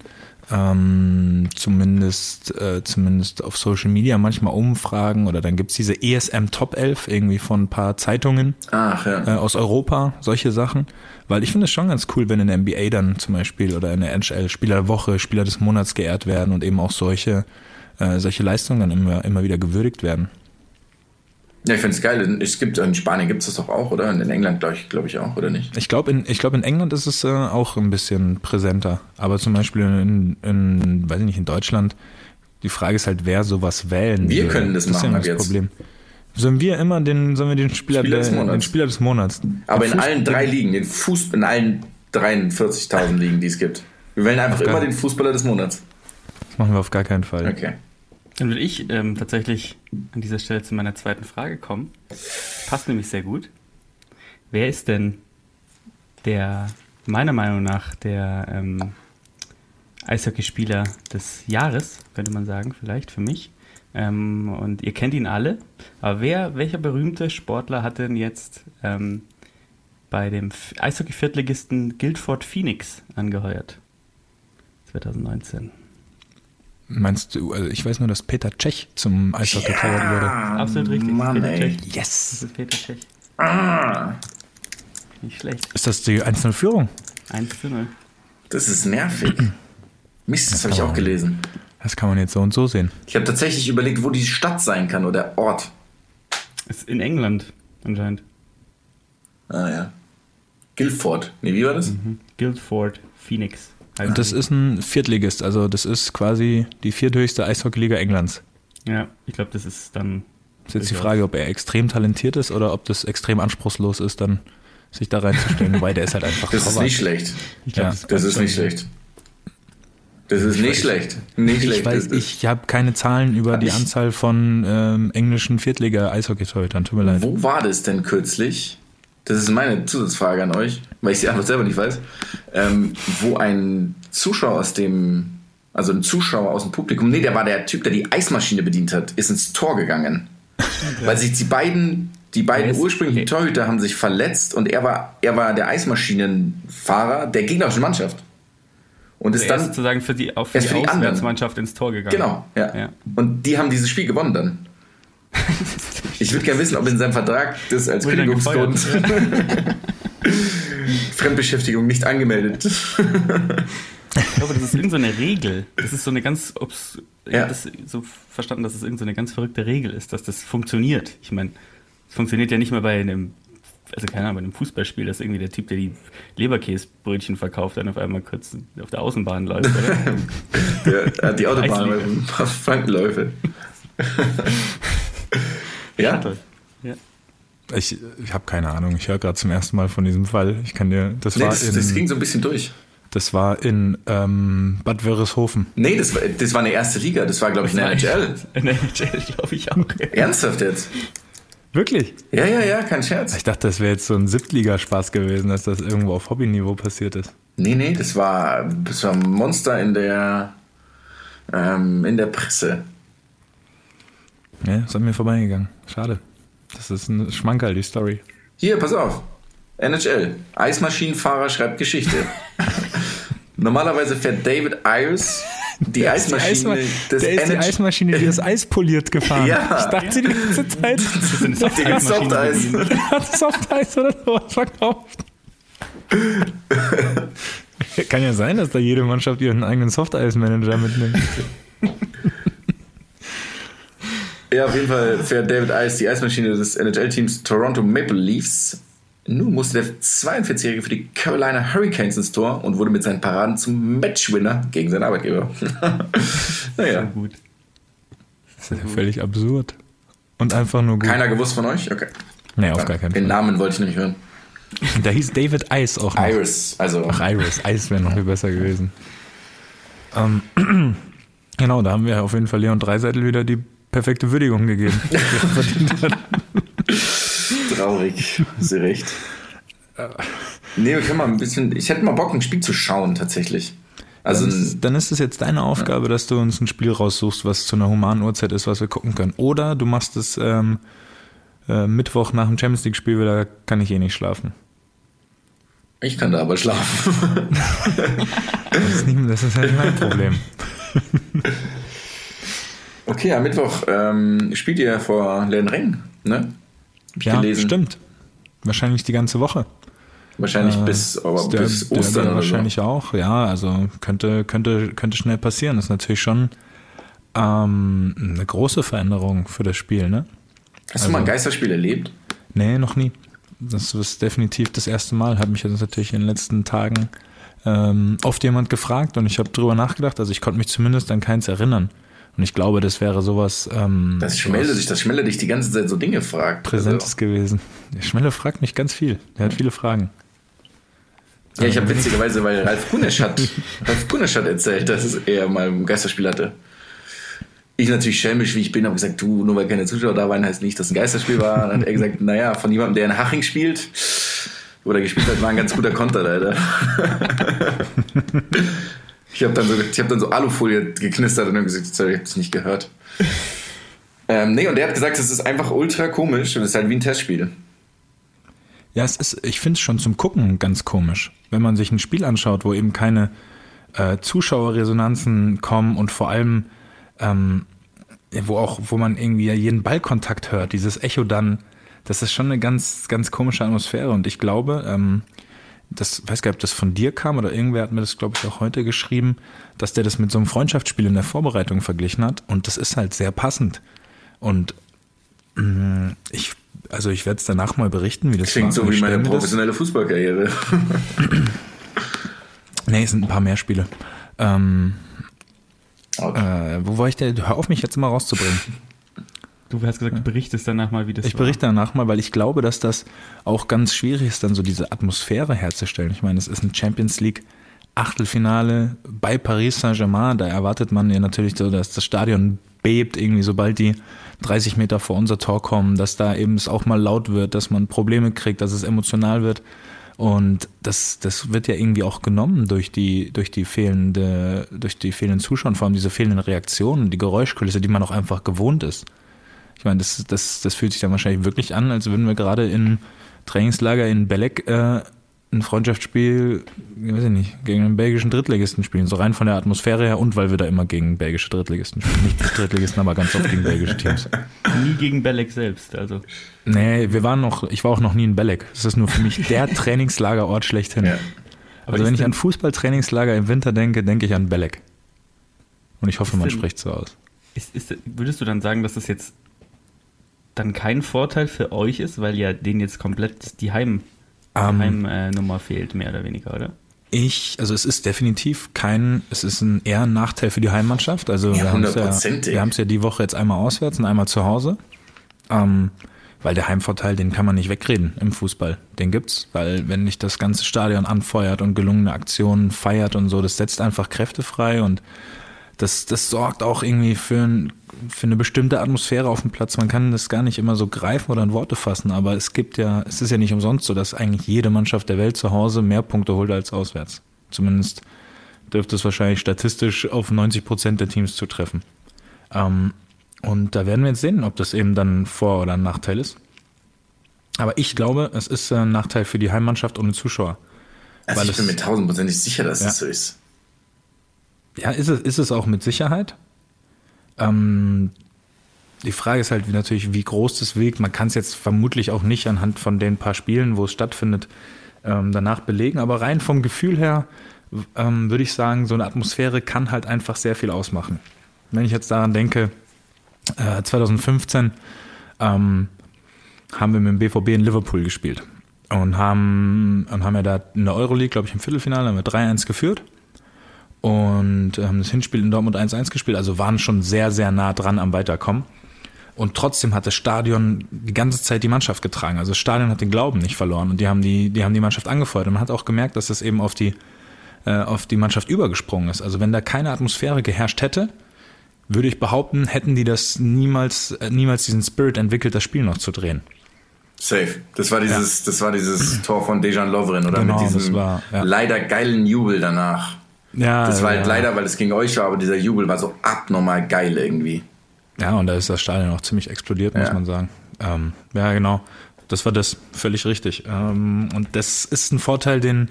ähm, zumindest, äh, zumindest auf Social Media manchmal Umfragen oder dann gibt's diese ESM Top 11 irgendwie von ein paar Zeitungen Ach ja. äh, aus Europa, solche Sachen. Weil ich finde es schon ganz cool, wenn in der NBA dann zum Beispiel oder in der NHL Spieler der Woche, Spieler des Monats geehrt werden und eben auch solche, äh, solche Leistungen dann immer, immer wieder gewürdigt werden. Ja, ich finde es geil. Es gibt in Spanien gibt es das doch auch, oder? Und in England glaube ich, glaub ich auch, oder nicht? Ich glaube, in, ich glaub, in England ist es äh, auch ein bisschen präsenter. Aber zum Beispiel in, in, weiß ich nicht, in Deutschland, die Frage ist halt, wer sowas wählen Wir würde. können das ist machen ja ab das jetzt. Problem. Sollen wir immer den, sollen wir den Spieler, Spieler des Monats. den Spieler des Monats? Aber in allen drei Ligen, den Fuß, in allen 43.000 Ligen, die es gibt. Wir wählen einfach immer den Fußballer des Monats. Das machen wir auf gar keinen Fall. Okay. Dann will ich ähm, tatsächlich an dieser Stelle zu meiner zweiten Frage kommen. Passt nämlich sehr gut. Wer ist denn der, meiner Meinung nach, der ähm, Eishockeyspieler des Jahres, könnte man sagen, vielleicht für mich? Ähm, und ihr kennt ihn alle. Aber wer, welcher berühmte Sportler hat denn jetzt ähm, bei dem Eishockey-Viertligisten Guildford Phoenix angeheuert? 2019. Meinst du, also ich weiß nur, dass Peter Tschech zum Eishockey getauert wurde. Absolut richtig. Mann, Peter ey. Cech. Das Yes! ist Peter Tschech. Ah, Nicht schlecht. Ist das die einzelne Führung? 1 zu 0. das ist nervig. Mist, das habe ich auch gelesen. Das kann man jetzt so und so sehen. Ich habe tatsächlich überlegt, wo die Stadt sein kann oder Ort. Ist in England anscheinend. Ah ja. Guildford. Nee, wie war das? Mhm. Guildford Phoenix. Und das ist ein Viertligist, also das ist quasi die vierthöchste Eishockeyliga Englands. Ja, ich glaube, das ist dann. Ist jetzt die. Frage, ob er extrem talentiert ist oder ob das extrem anspruchslos ist, dann sich da reinzustellen, <laughs> wobei der ist halt einfach Das ist nicht schlecht. Ich glaube, Ja, das, Das ist nicht schlecht. Das ist nicht schlecht. Nicht Ich schlecht. weiß, ich habe keine Zahlen über die Ich- Anzahl von ähm, englischen Viertliga-Eishockey-Torhütern, tut mir leid. Wo war das denn kürzlich? Das ist meine Zusatzfrage an euch, weil ich sie einfach selber nicht weiß. Ähm, wo ein Zuschauer aus dem, also ein Zuschauer aus dem Publikum, nee, der war der Typ, der die Eismaschine bedient hat, ist ins Tor gegangen. Weil sich die beiden, die beiden ist- ursprünglichen okay. Torhüter haben sich verletzt und er war, er war der Eismaschinenfahrer der gegnerischen Mannschaft. Und ist Er ist dann, sozusagen für die, auch für die für die anderen. Auswärtsmannschaft ins Tor gegangen. genau, ja. Ja. Und die haben dieses Spiel gewonnen dann. <laughs> Ich würde gerne wissen, ob in seinem Vertrag das als Kündigungsgrund <laughs> Fremdbeschäftigung nicht angemeldet. Ich glaube, das ist irgendeine so Regel. Das ist so eine ganz. Obs ich Ja. habe das so verstanden, dass es irgendeine so eine ganz verrückte Regel ist, dass das funktioniert. Ich meine, es funktioniert ja nicht mehr bei einem. Also keine Ahnung, bei einem Fußballspiel, dass irgendwie der Typ, der die Leberkäsebrötchen verkauft, dann auf einmal kurz auf der Außenbahn läuft, oder? <laughs> Der hat die Autobahn mit ein paar Frankenläufe. <laughs> ja, Toll. Ja. Ich, ich habe keine Ahnung, ich höre gerade zum ersten Mal von diesem Fall. Ich kann dir, das nee, war das, das ging in, so ein bisschen durch. das war in ähm, Bad Wörishofen. Nee, das war, das war eine erste Liga. Das war, glaube ich, eine NHL. In der NHL, <laughs> glaube ich auch. Ernsthaft jetzt? Wirklich? Ja, ja, ja, kein Scherz. Ich dachte, das wäre jetzt so ein Siebtligaspaß gewesen, dass das irgendwo auf Hobbyniveau passiert ist. Nee, nee, das war, das war ein Monster in der, ähm, in der Presse. Ja, ist an mir vorbeigegangen. Schade. Das ist ein Schmankerl, die Story. Hier, pass auf. NHL. Eismaschinenfahrer schreibt Geschichte. <laughs> Normalerweise fährt David Ayers die Eismaschine des Der ist die Eismaschine, die das <laughs> Eis poliert gefahren. Ja. Ich dachte die ganze Zeit, Das ist Die Softeismaschine. <laughs> Softeis. hat <laughs> Softeis oder sowas verkauft. Kann ja sein, dass da jede Mannschaft ihren eigenen Softeis-Manager mitnimmt. Ja, auf jeden Fall fährt David Ice die Eismaschine des NHL-Teams Toronto Maple Leafs. Nun musste der 42-Jährige für die Carolina Hurricanes ins Tor und wurde mit seinen Paraden zum Matchwinner gegen seinen Arbeitgeber. <laughs> naja, Gut. Das ist ja völlig absurd. Und einfach nur gut. keiner gewusst von euch? Okay. nee, auf gar keinen Den Fall. Namen wollte ich nämlich hören. Da hieß David Ice auch noch. Iris, also Ach, Iris. Ice wäre noch viel besser gewesen. Ähm, <clears throat> genau, da haben wir auf jeden Fall Leon Dreiseitel wieder die perfekte Würdigung gegeben. <laughs> <laughs> traurig. Du recht. Nee, wir können mal ein bisschen. Ich hätte mal Bock, ein Spiel zu schauen, tatsächlich. Also, dann, ist, dann ist es jetzt deine Aufgabe, dass du uns ein Spiel raussuchst, was zu einer humanen Uhrzeit ist, was wir gucken können. Oder du machst es ähm, äh, Mittwoch nach dem Champions League-Spiel, weil da kann ich eh nicht schlafen. ich kann da aber schlafen. Das ist, nicht, das ist halt mein Problem. <laughs> Okay, am Mittwoch ähm, spielt ihr vor Lernen ne? Hab ich Ja, gelesen. stimmt. Wahrscheinlich die ganze Woche. Wahrscheinlich Äh, bis, aber Der- bis Ostern oder wahrscheinlich auch, ja, also könnte, könnte, könnte schnell passieren. Das ist natürlich schon ähm, eine große Veränderung für das Spiel, ne? so. Hast du mal ein also- Geisterspiel erlebt? Nee, noch nie. Das ist definitiv das erste Mal. Hat mich jetzt natürlich in den letzten Tagen ähm, oft jemand gefragt und ich habe drüber nachgedacht. Also ich konnte mich zumindest an keins erinnern. Und ich glaube, das wäre sowas ähm, Das Schmelle dich, das Schmelle dich die ganze Zeit so Dinge fragt. Präsentes Also, gewesen. Der Schmelle fragt mich ganz viel. Der hat viele Fragen. ja, ich habe witzigerweise, weil Ralf Kunisch hat, <laughs> Ralf Kunisch hat erzählt, dass er mal ein Geisterspiel hatte. Ich natürlich schelmisch, wie ich bin, habe gesagt, du, nur weil keine Zuschauer da waren, heißt nicht, dass es ein Geisterspiel war. Dann hat er gesagt, naja, von jemandem, der in Haching spielt oder gespielt hat, war ein ganz guter Konter leider. <laughs> ich habe dann, so, ich hab dann so Alufolie geknistert und dann gesagt, sorry, ich habe es nicht gehört. <laughs> Ähm, nee, und der hat gesagt, es ist einfach ultra komisch und es ist halt wie ein Testspiel. Ja, es ist, ich finde es schon zum Gucken ganz komisch, wenn man sich ein Spiel anschaut, wo eben keine äh, Zuschauerresonanzen kommen und vor allem, ähm, wo auch, wo man irgendwie jeden Ballkontakt hört, dieses Echo dann, das ist schon eine ganz, ganz komische Atmosphäre und ich glaube, ähm, das weiß gar nicht, ob das von dir kam oder irgendwer hat mir das, glaube ich, auch heute geschrieben, dass der das mit so einem Freundschaftsspiel in der Vorbereitung verglichen hat und das ist halt sehr passend. Und mh, ich, also ich werde es danach mal berichten, wie das Klingt war. so wie meine professionelle Fußballkarriere. <clears throat> Nee, es sind ein paar mehr Spiele. Ähm, Okay. äh, wo war ich denn? Hör auf, mich jetzt mal rauszubringen. Du hast gesagt, du berichtest danach mal, wie das Ich war. berichte danach mal, weil ich glaube, dass das auch ganz schwierig ist, dann so diese Atmosphäre herzustellen. Ich meine, es ist ein Champions League Achtelfinale bei Paris Saint-Germain. Da erwartet man ja natürlich so, dass das Stadion bebt, irgendwie sobald die 30 Meter vor unser Tor kommen, dass da eben es auch mal laut wird, dass man Probleme kriegt, dass es emotional wird. Und das, das wird ja irgendwie auch genommen durch die, durch die fehlende, durch die fehlenden Zuschauer, vor allem diese fehlenden Reaktionen, die Geräuschkulisse, die man auch einfach gewohnt ist. Ich meine, das, das, das fühlt sich dann wahrscheinlich wirklich an, als würden wir gerade in Trainingslager in Belek äh, ein Freundschaftsspiel, ich weiß ich nicht, gegen einen belgischen Drittligisten spielen. So rein von der Atmosphäre her und weil wir da immer gegen belgische Drittligisten spielen. Nicht Drittligisten, aber ganz oft gegen belgische Teams. <laughs> Nie gegen Belek selbst, also. Nee, wir waren noch, ich war auch noch nie in Belek. Das ist nur für mich der <laughs> Trainingslagerort schlechthin. Ja. Aber also wenn ich an Fußballtrainingslager im Winter denke, denke ich an Belek. Und ich hoffe, man denn- spricht so aus. Ist, ist, würdest du dann sagen, dass das jetzt dann kein Vorteil für euch ist, weil ja denen jetzt komplett die Heim, Ähm, Heimnummer äh, Nummer fehlt, mehr oder weniger, oder? Ich, also es ist definitiv kein, es ist ein eher ein Nachteil für die Heimmannschaft. Also Ja, wir haben es ja, wir haben es ja die Woche jetzt einmal auswärts und einmal zu Hause. Ähm, weil der Heimvorteil, den kann man nicht wegreden im Fußball. Den gibt's, weil wenn nicht das ganze Stadion anfeuert und gelungene Aktionen feiert und so, das setzt einfach Kräfte frei und das, das sorgt auch irgendwie für, ein, für eine bestimmte Atmosphäre auf dem Platz. Man kann das gar nicht immer so greifen oder in Worte fassen, aber es gibt ja, es ist ja nicht umsonst so, dass eigentlich jede Mannschaft der Welt zu Hause mehr Punkte holt als auswärts. Zumindest dürfte es wahrscheinlich statistisch auf 90 Prozent der Teams zutreffen. Ähm, und da werden wir jetzt sehen, ob das eben dann ein Vor- oder ein Nachteil ist. Aber ich glaube, es ist ein Nachteil für die Heimmannschaft ohne Zuschauer. Also Weil ich bin mir tausendprozentig sicher, dass Ja. es so ist. Ja, ist es, ist es auch mit Sicherheit. Ähm, die Frage ist halt natürlich, wie groß das wiegt. Man kann es jetzt vermutlich auch nicht anhand von den paar Spielen, wo es stattfindet, ähm, danach belegen. Aber rein vom Gefühl her ähm, würde ich sagen, so eine Atmosphäre kann halt einfach sehr viel ausmachen. Wenn ich jetzt daran denke, äh, 2015 ähm, haben wir mit dem BVB in Liverpool gespielt und haben, und haben ja da in der Euroleague, glaube ich, im Viertelfinale haben wir 3-1 geführt und haben das Hinspiel in Dortmund 1-1 gespielt, also waren schon sehr, sehr nah dran am Weiterkommen. Und trotzdem hat das Stadion die ganze Zeit die Mannschaft getragen. Also das Stadion hat den Glauben nicht verloren und die haben die, die haben die Mannschaft angefeuert. Und man hat auch gemerkt, dass das eben auf die, äh, auf die Mannschaft übergesprungen ist. Also wenn da keine Atmosphäre geherrscht hätte, würde ich behaupten, hätten die das niemals, äh, niemals diesen Spirit entwickelt, das Spiel noch zu drehen. Safe. Das war dieses, das war dieses Tor von Dejan Lovren, oder? Genau, Mit diesem war, ja. leider geilen Jubel danach. Ja, Das war halt ja. leider, weil es gegen euch war, aber dieser Jubel war so abnormal geil irgendwie. Ja, und da ist das Stadion auch ziemlich explodiert, muss Ja. man sagen. Ähm, ja, genau. Das war das. Völlig richtig. Ähm, und das ist ein Vorteil, den,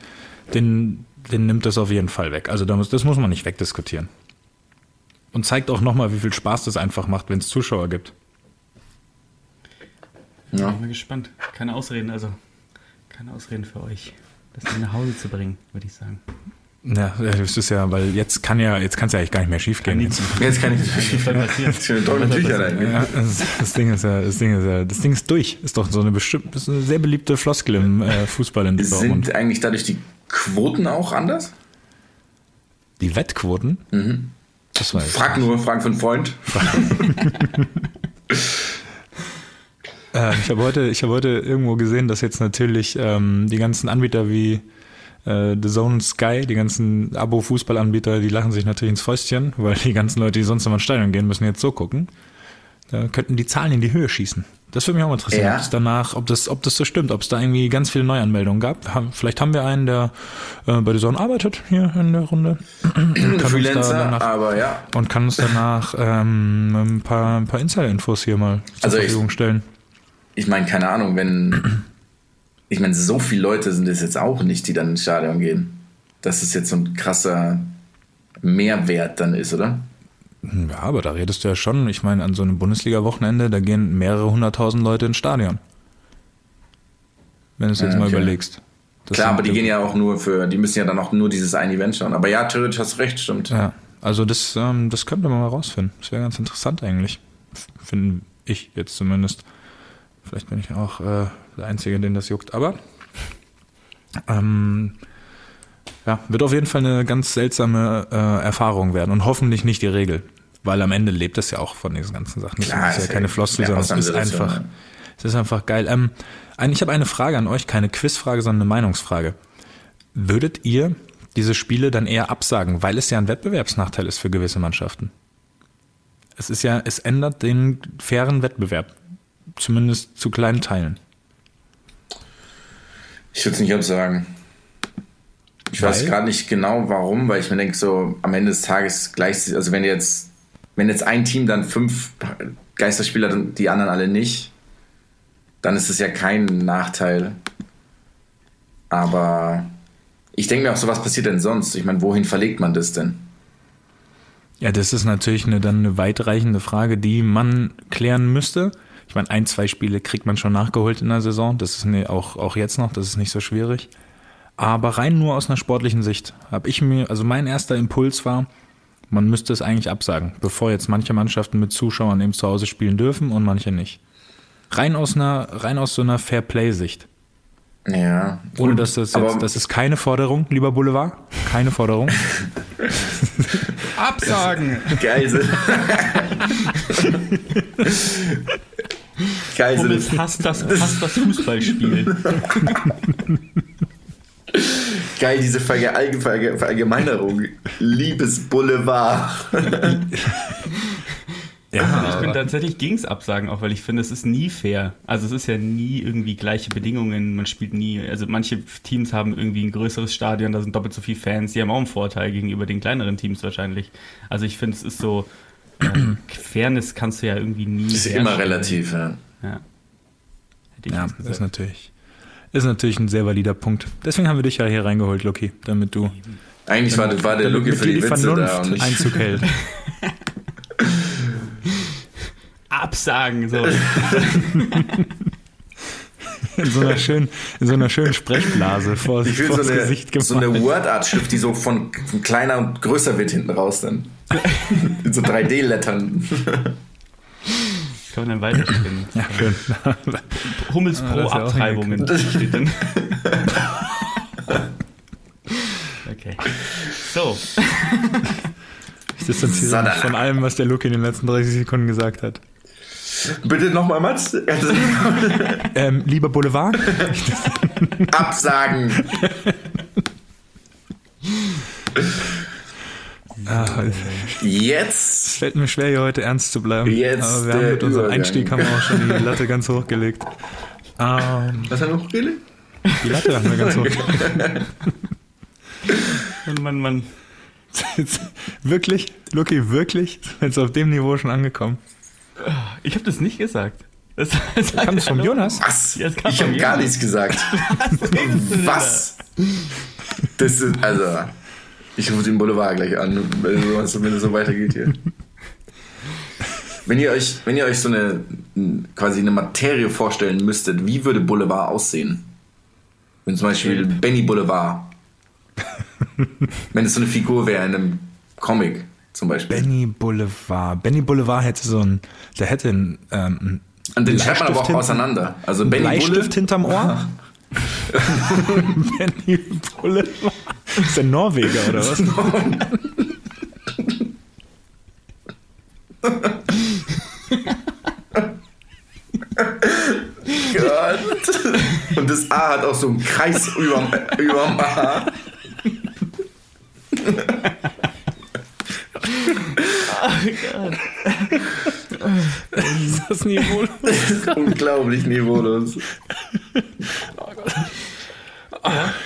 den, den nimmt das auf jeden Fall weg. Also da muss, das muss man nicht wegdiskutieren. Und zeigt auch nochmal, wie viel Spaß das einfach macht, wenn es Zuschauer gibt. Ja. Bin mal gespannt. Keine Ausreden, also keine Ausreden für euch, das nach Hause zu bringen, würde ich sagen. Ja, das ist ja, weil jetzt kann ja, jetzt kann es ja eigentlich gar nicht mehr schief gehen. Jetzt, Jetzt kann ich passieren? schöne trockene Tücher rein. ja, das, das Ding ist ja, das Ding ist ja, das Ding ist durch. Ist doch so eine bestimmt, ist eine sehr beliebte Floskel im äh, Fußball in Dortmund. Sind eigentlich dadurch die Quoten auch anders? Die Wettquoten? Das weiß. Frag nur, frag für einen Freund. <laughs> Äh, ich habe heute, ich habe heute irgendwo gesehen, dass jetzt natürlich ähm, die ganzen Anbieter wie äh, The Zone Sky, die ganzen Abo-Fußballanbieter, die lachen sich natürlich ins Fäustchen, weil die ganzen Leute, die sonst immer ins Stadion gehen, müssen jetzt so gucken. Da könnten die Zahlen in die Höhe schießen. Das würde mich auch mal interessieren, Ja. ob danach, ob das, ob das so stimmt, ob es da irgendwie ganz viele Neuanmeldungen gab. Haben, vielleicht haben wir einen, der äh, bei The Zone arbeitet hier in der Runde. Uns da Freelancer, danach- aber ja. und kann uns danach ähm, ein paar, ein paar Insider-Infos hier mal zur Also ich- Verfügung stellen. Ich meine, keine Ahnung, wenn. Ich meine, so viele Leute sind es jetzt auch nicht, die dann ins Stadion gehen. Dass es jetzt so ein krasser Mehrwert dann ist, oder? Ja, aber da redest du ja schon. Ich meine, an so einem Bundesliga-Wochenende, da gehen mehrere hunderttausend Leute ins Stadion. Wenn du es jetzt Ja, mal okay. überlegst. Das Klar, aber die gehen ja auch nur für, die müssen ja dann auch nur dieses eine Event schauen. Aber ja, theoretisch hast du recht, stimmt. Ja, also das, ähm, das könnte man mal rausfinden. Das wäre ganz interessant eigentlich. Finde ich jetzt zumindest. Vielleicht bin ich auch äh, der Einzige, den das juckt. Aber ähm, ja, wird auf jeden Fall eine ganz seltsame äh, Erfahrung werden und hoffentlich nicht die Regel. Weil am Ende lebt es ja auch von diesen ganzen Sachen. Klar, ist ja ist ja keine Floskel, sondern es ist einfach, es ist einfach geil. Ähm, ich habe eine Frage an euch, keine Quizfrage, sondern eine Meinungsfrage. Würdet ihr diese Spiele dann eher absagen, weil es ja ein Wettbewerbsnachteil ist für gewisse Mannschaften? Es ist ja, es ändert den fairen Wettbewerb. Zumindest zu kleinen Teilen. Ich würde es nicht absagen. Ich weiß Weil? gerade nicht genau warum, weil ich mir denke, so am Ende des Tages gleich, also wenn jetzt, wenn jetzt ein Team dann fünf Geisterspieler hat und die anderen alle nicht, dann ist es ja kein Nachteil. Aber ich denke mir auch so, was passiert denn sonst? Ich meine, wohin verlegt man das denn? Ja, das ist natürlich eine, dann eine weitreichende Frage, die man klären müsste. Ich meine, ein, zwei Spiele kriegt man schon nachgeholt in der Saison. Das ist ne, auch, auch jetzt noch, das ist nicht so schwierig. Aber rein nur aus einer sportlichen Sicht habe ich mir, also mein erster Impuls war, man müsste es eigentlich absagen, bevor jetzt manche Mannschaften mit Zuschauern eben zu Hause spielen dürfen und manche nicht. Rein aus einer, rein aus so einer Fair-Play-Sicht. Ja. Ohne dass das jetzt, das ist keine Forderung, lieber Boulevard. Keine Forderung. <laughs> Absagen! Geil sind. <laughs> Geil. Hummels hasst das, hasst das Fußballspiel. <laughs> Geil, diese Verge Verge Verallgemeinerung. Liebes Boulevard. Ja, Ich bin tatsächlich gegens Absagen, auch weil ich finde, es ist nie fair. Also es ist ja nie irgendwie gleiche Bedingungen, man spielt nie, also manche Teams haben irgendwie ein größeres Stadion, da sind doppelt so viele Fans, die haben auch einen Vorteil gegenüber den kleineren Teams wahrscheinlich. Also ich finde, es ist so, Fairness kannst du ja irgendwie nie Ist immer relativ, ja. Ja. Hätte ich ja, ist natürlich, ist natürlich ein sehr valider Punkt. Deswegen haben wir dich ja hier reingeholt, Lucky, damit du Eigentlich war, war der Lucky für die die Witze da Vernunft und nicht. Einzug hält. <laughs> Absagen, so. <laughs> In so einer schönen, in so einer schönen Sprechblase vor, Ich will vor so das eine, Gesicht gemacht. so eine Word-Art-Schrift, die so von von kleiner und größer wird hinten raus dann. In so 3D-Lettern. Kann man dann weiterspinnen. ja, schön. Hummels Ah, pro ja Abtreibungen steht dann. Okay. So, Ich distanziere mich von allem, was der Lucky in den letzten 30 Sekunden gesagt hat. Bitte nochmal, Mats. <laughs> Ähm, lieber Boulevard, <laughs> Absagen. ah, Jetzt. es fällt mir schwer, hier heute ernst zu bleiben. Jetzt Aber wir haben mit unserem Übergang. Einstieg haben wir auch schon die Latte ganz hochgelegt. Ähm, Was haben wir noch geredet? die Latte haben wir ganz hoch. <laughs> Mann, Mann, Mann. Wirklich, Lucky, wirklich? Sind wir jetzt auf dem Niveau schon angekommen? Ich habe das nicht gesagt. Das, das Kam das vom Jonas? Was? Ja, das kam ich habe von gar Jonas. nichts gesagt. <laughs> Was? Das ist, also, ich rufe den Boulevard gleich an, wenn es wenn es so weitergeht hier. Wenn ihr euch, wenn ihr euch so eine quasi eine Materie vorstellen müsstet, wie würde Boulevard aussehen? Wenn zum Beispiel Benny Boulevard, wenn es so eine Figur wäre in einem Comic zum Beispiel. Benny Boulevard. Benny Boulevard hätte so ein, der hätte ein, ähm, Und den schreibt man aber auch Bleistift auseinander. Also Benny Bleistift Bulle, hinterm Ohr. <laughs> Benny Boulevard. Ist der Norweger oder was? <laughs> Gott. Und das A hat auch so einen Kreis überm, überm A. ist das Niveau? Unglaublich niveaulos.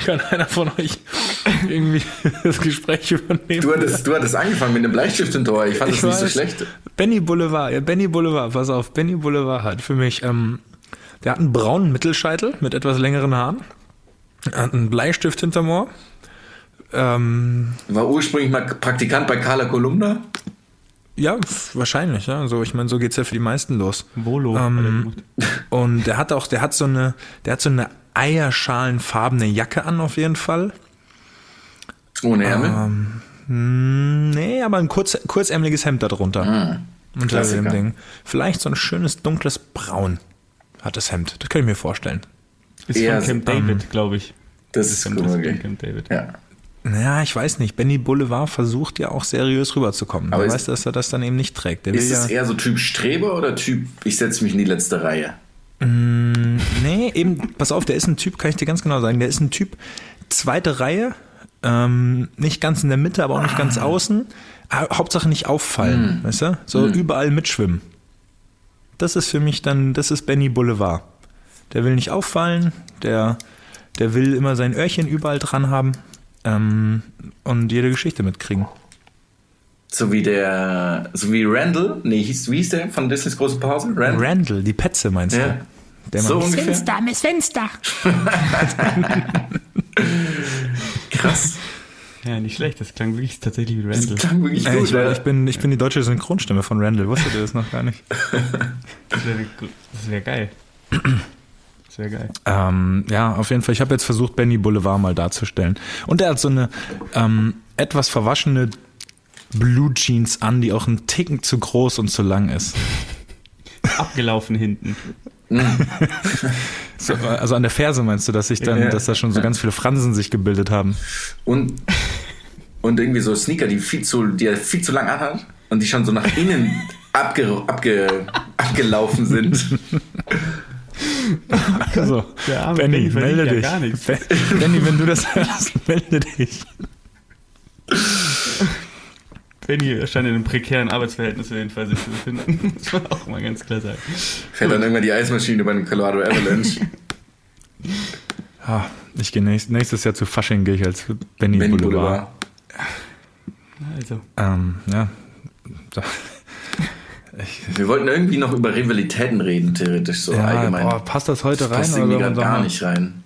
Kann einer von euch irgendwie das Gespräch übernehmen? Du hattest, du hattest angefangen mit einem Bleistift im Tor. Ich fand das Ich nicht so schlecht. Benny Boulevard, ja, Benny Boulevard, pass auf, Benny Boulevard hat für mich, ähm, der hat einen braunen Mittelscheitel mit etwas längeren Haaren, er hat einen Bleistift hinterm Ohr, ähm, War ursprünglich mal Praktikant bei Carla Kolumna. ja, wahrscheinlich, ja, so, ich meine, so geht's ja für die meisten los. Volo. Ähm, er. Und der hat auch, der hat so eine, der hat so eine eierschalenfarbene Jacke an auf jeden Fall. Ohne Ärmel. Hm, nee, aber ein kurz, kurzärmeliges Hemd darunter. Unter dem. Ding. Vielleicht so ein schönes dunkles Braun hat das Hemd. Das kann ich mir vorstellen. Ist eher von Camp ähm, David, glaube ich. das ist Von cool. Camp David. Ja. Ja, ich weiß nicht. Benny Boulevard versucht ja auch seriös rüberzukommen. Aber ist- weiß, dass er das dann eben nicht trägt. Der Ist ja, es eher so Typ Streber oder Typ, ich setze mich in die letzte Reihe? nee, eben, pass auf, der ist ein Typ, kann ich dir ganz genau sagen, der ist ein Typ, zweite Reihe, ähm, nicht ganz in der Mitte, aber auch nicht ganz außen. Aber Hauptsache nicht auffallen, weißt du? So überall mitschwimmen. Das ist für mich dann, das ist Benny Boulevard. Der will nicht auffallen, der, der will immer sein Öhrchen überall dran haben ähm, und jede Geschichte mitkriegen. So wie der, so wie Randall, nee, hieß, wie hieß der von Disneys große Pause? Randall? Randall, die Petze meinst Ja. du? Der so ungefähr. Fenster, Miss Fenster. <laughs> Krass. Ja, nicht schlecht. Das klang wirklich tatsächlich wie Das Randall. klang wirklich gut. ich, ja. ich, bin, ich bin die deutsche Synchronstimme von Randall. Wusstet ihr das noch gar nicht? Das wäre wär geil. <clears throat> Wäre geil. Ähm, ja, auf jeden Fall. Ich habe jetzt versucht, Benny Boulevard mal darzustellen. Und er hat so eine ähm, etwas verwaschene Blue Jeans an, die auch einen Ticken zu groß und zu lang ist. <laughs> Abgelaufen hinten. <laughs> So, also an der Ferse meinst du, dass sich dann, Ja. dass da schon so ganz viele Fransen sich gebildet haben? Und, und irgendwie so Sneaker, die viel zu, die er viel zu lang anhat und die schon so nach innen abge, abge, abgelaufen sind. <laughs> Also, Der arme Benny, melde ja dich. gar nichts. Ben- Benny, wenn du das hörst, melde dich. Benny scheint in einem prekären Arbeitsverhältnis auf jeden Fall sich zu befinden. <laughs> Das muss man auch mal ganz klar sagen. Fährt dann irgendwann die Eismaschine bei den Colorado Avalanche. Ah, ich gehe nächst, nächstes Jahr zu Fasching gehe ich als Benny, Benny Boulevard. Boulevard. Also, Ähm, ja. Wir wollten irgendwie noch über Rivalitäten reden, theoretisch so ja, allgemein. boah, passt das heute das rein? passt oder irgendwie gerade gar nicht rein.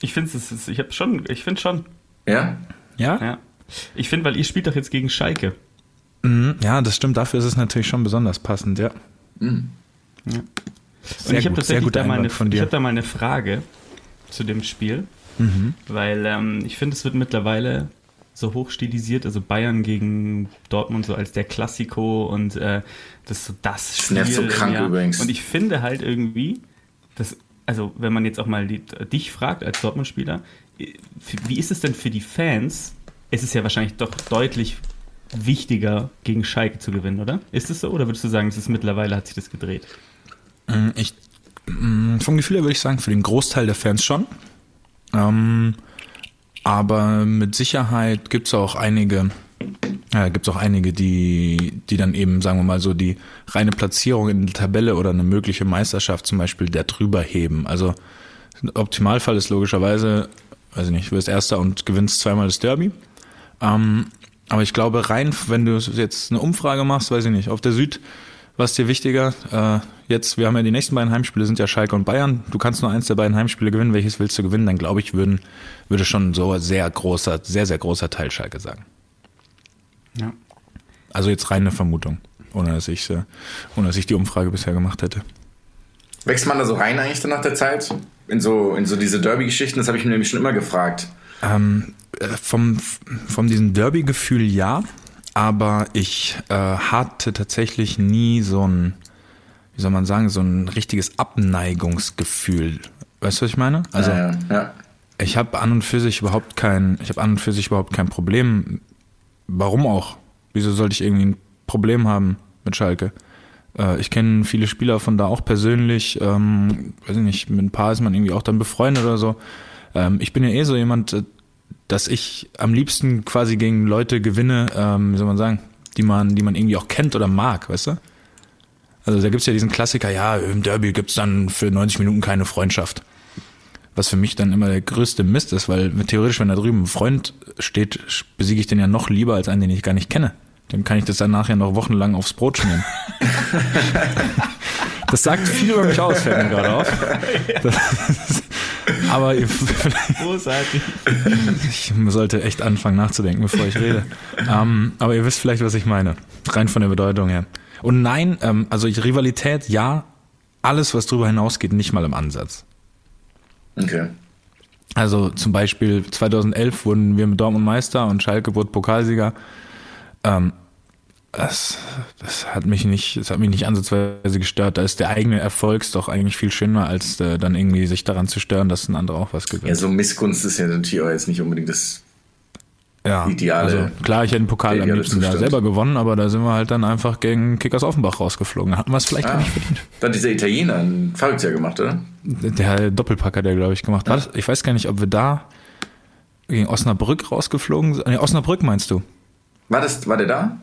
ich finde es, ich habe schon, ich finde schon, Ja? Ja? ja. Ich finde, weil ihr spielt doch jetzt gegen Schalke. Mhm, ja, das stimmt. Dafür ist es natürlich schon besonders passend, ja. Hm. Ja. Sehr und ich habe tatsächlich da mal, eine, Einwand von ich dir. hab da mal eine Frage zu dem Spiel, Mhm. weil ähm, ich finde, es wird mittlerweile so hoch stilisiert, also Bayern gegen Dortmund so als der Klassiko und äh, das ist so das Das Spiel. nervt so krank Jahr. übrigens. Und ich finde halt irgendwie, dass, also wenn man jetzt auch mal die, dich fragt als Dortmund-Spieler, äh, wie ist es denn für die Fans? Es ist ja wahrscheinlich doch deutlich wichtiger, gegen Schalke zu gewinnen, oder? Ist es so? Oder würdest du sagen, es ist mittlerweile hat sich das gedreht? Mm, Ich, mm, vom Gefühl her würde ich sagen, für den Großteil der Fans schon. Ähm, aber mit Sicherheit gibt es auch einige, ja, gibt es auch einige, die, die dann eben, sagen wir mal so, die reine Platzierung in der Tabelle oder eine mögliche Meisterschaft zum Beispiel der drüber heben. Also Optimalfall ist logischerweise, weiß ich nicht, du wirst Erster und gewinnst zweimal das Derby. Ähm, aber ich glaube, rein, wenn du jetzt eine Umfrage machst, weiß ich nicht, auf der Süd, was dir wichtiger? Äh, jetzt, wir haben ja die nächsten beiden Heimspiele, sind ja Schalke und Bayern. Du kannst nur eins der beiden Heimspiele gewinnen. Welches willst du gewinnen? Dann glaube ich, würden, würde schon so sehr großer, sehr, sehr großer Teil Schalke sagen. Ja. Also jetzt reine Vermutung, ohne dass ich, äh, ohne dass ich die Umfrage bisher gemacht hätte. Wächst man da so rein eigentlich dann nach der Zeit? In so, in so diese Derby-Geschichten, das habe ich mir nämlich schon immer gefragt. Ähm, äh, vom, vom diesem Derby-Gefühl ja, aber ich äh, hatte tatsächlich nie so ein, wie soll man sagen, so ein richtiges Abneigungsgefühl. Weißt du, was ich meine? Also ja, ja. ich habe an und für sich überhaupt kein, ich habe an und für sich überhaupt kein Problem. Warum auch? Wieso sollte ich irgendwie ein Problem haben mit Schalke? Äh, ich kenne viele Spieler von da auch persönlich. Ähm, weiß ich nicht, mit ein paar ist man irgendwie auch dann befreundet oder so. Ähm, ich bin ja eh so jemand, äh, dass ich am liebsten quasi gegen Leute gewinne, ähm, wie soll man sagen, die man, die man irgendwie auch kennt oder mag, weißt du? Also da gibt's ja diesen Klassiker, ja, im Derby gibt's dann für 90 Minuten keine Freundschaft. Was für mich dann immer der größte Mist ist, weil theoretisch, wenn da drüben ein Freund steht, besiege ich den ja noch lieber als einen, den ich gar nicht kenne. Dann kann ich das dann nachher noch wochenlang aufs Brot schmieren. <laughs> das sagt viel über mich aus, fällt mir gerade auf. <laughs> Das, aber Großartig. ich sollte echt anfangen nachzudenken, bevor ich rede. ähm, aber ihr wisst vielleicht, was ich meine. Rein von der Bedeutung her. Und nein, ähm, also Rivalität, ja, alles, was darüber hinausgeht, nicht mal im Ansatz. Okay. Also zum Beispiel 2011 wurden wir mit Dortmund Meister und Schalke wurde Pokalsieger. Ähm, das, das hat mich nicht, das hat mich nicht ansatzweise gestört. Da ist der eigene Erfolg doch eigentlich viel schöner, als äh, dann irgendwie sich daran zu stören, dass ein anderer auch was gewinnt. Ja, so Missgunst ist ja natürlich auch jetzt nicht unbedingt das. ja, ideale- Also klar, ich hätte den Pokal am liebsten da selber gewonnen, aber da sind wir halt dann einfach gegen Kickers Offenbach rausgeflogen. Da hatten wir es vielleicht Ah, nicht verdient. da hat dieser Italiener ein Verrücktes gemacht, oder? Der Doppelpacker, der glaube ich gemacht. Das, ich weiß gar nicht, ob wir da gegen Osnabrück rausgeflogen sind. Nee, Osnabrück meinst du? War, das, war der da?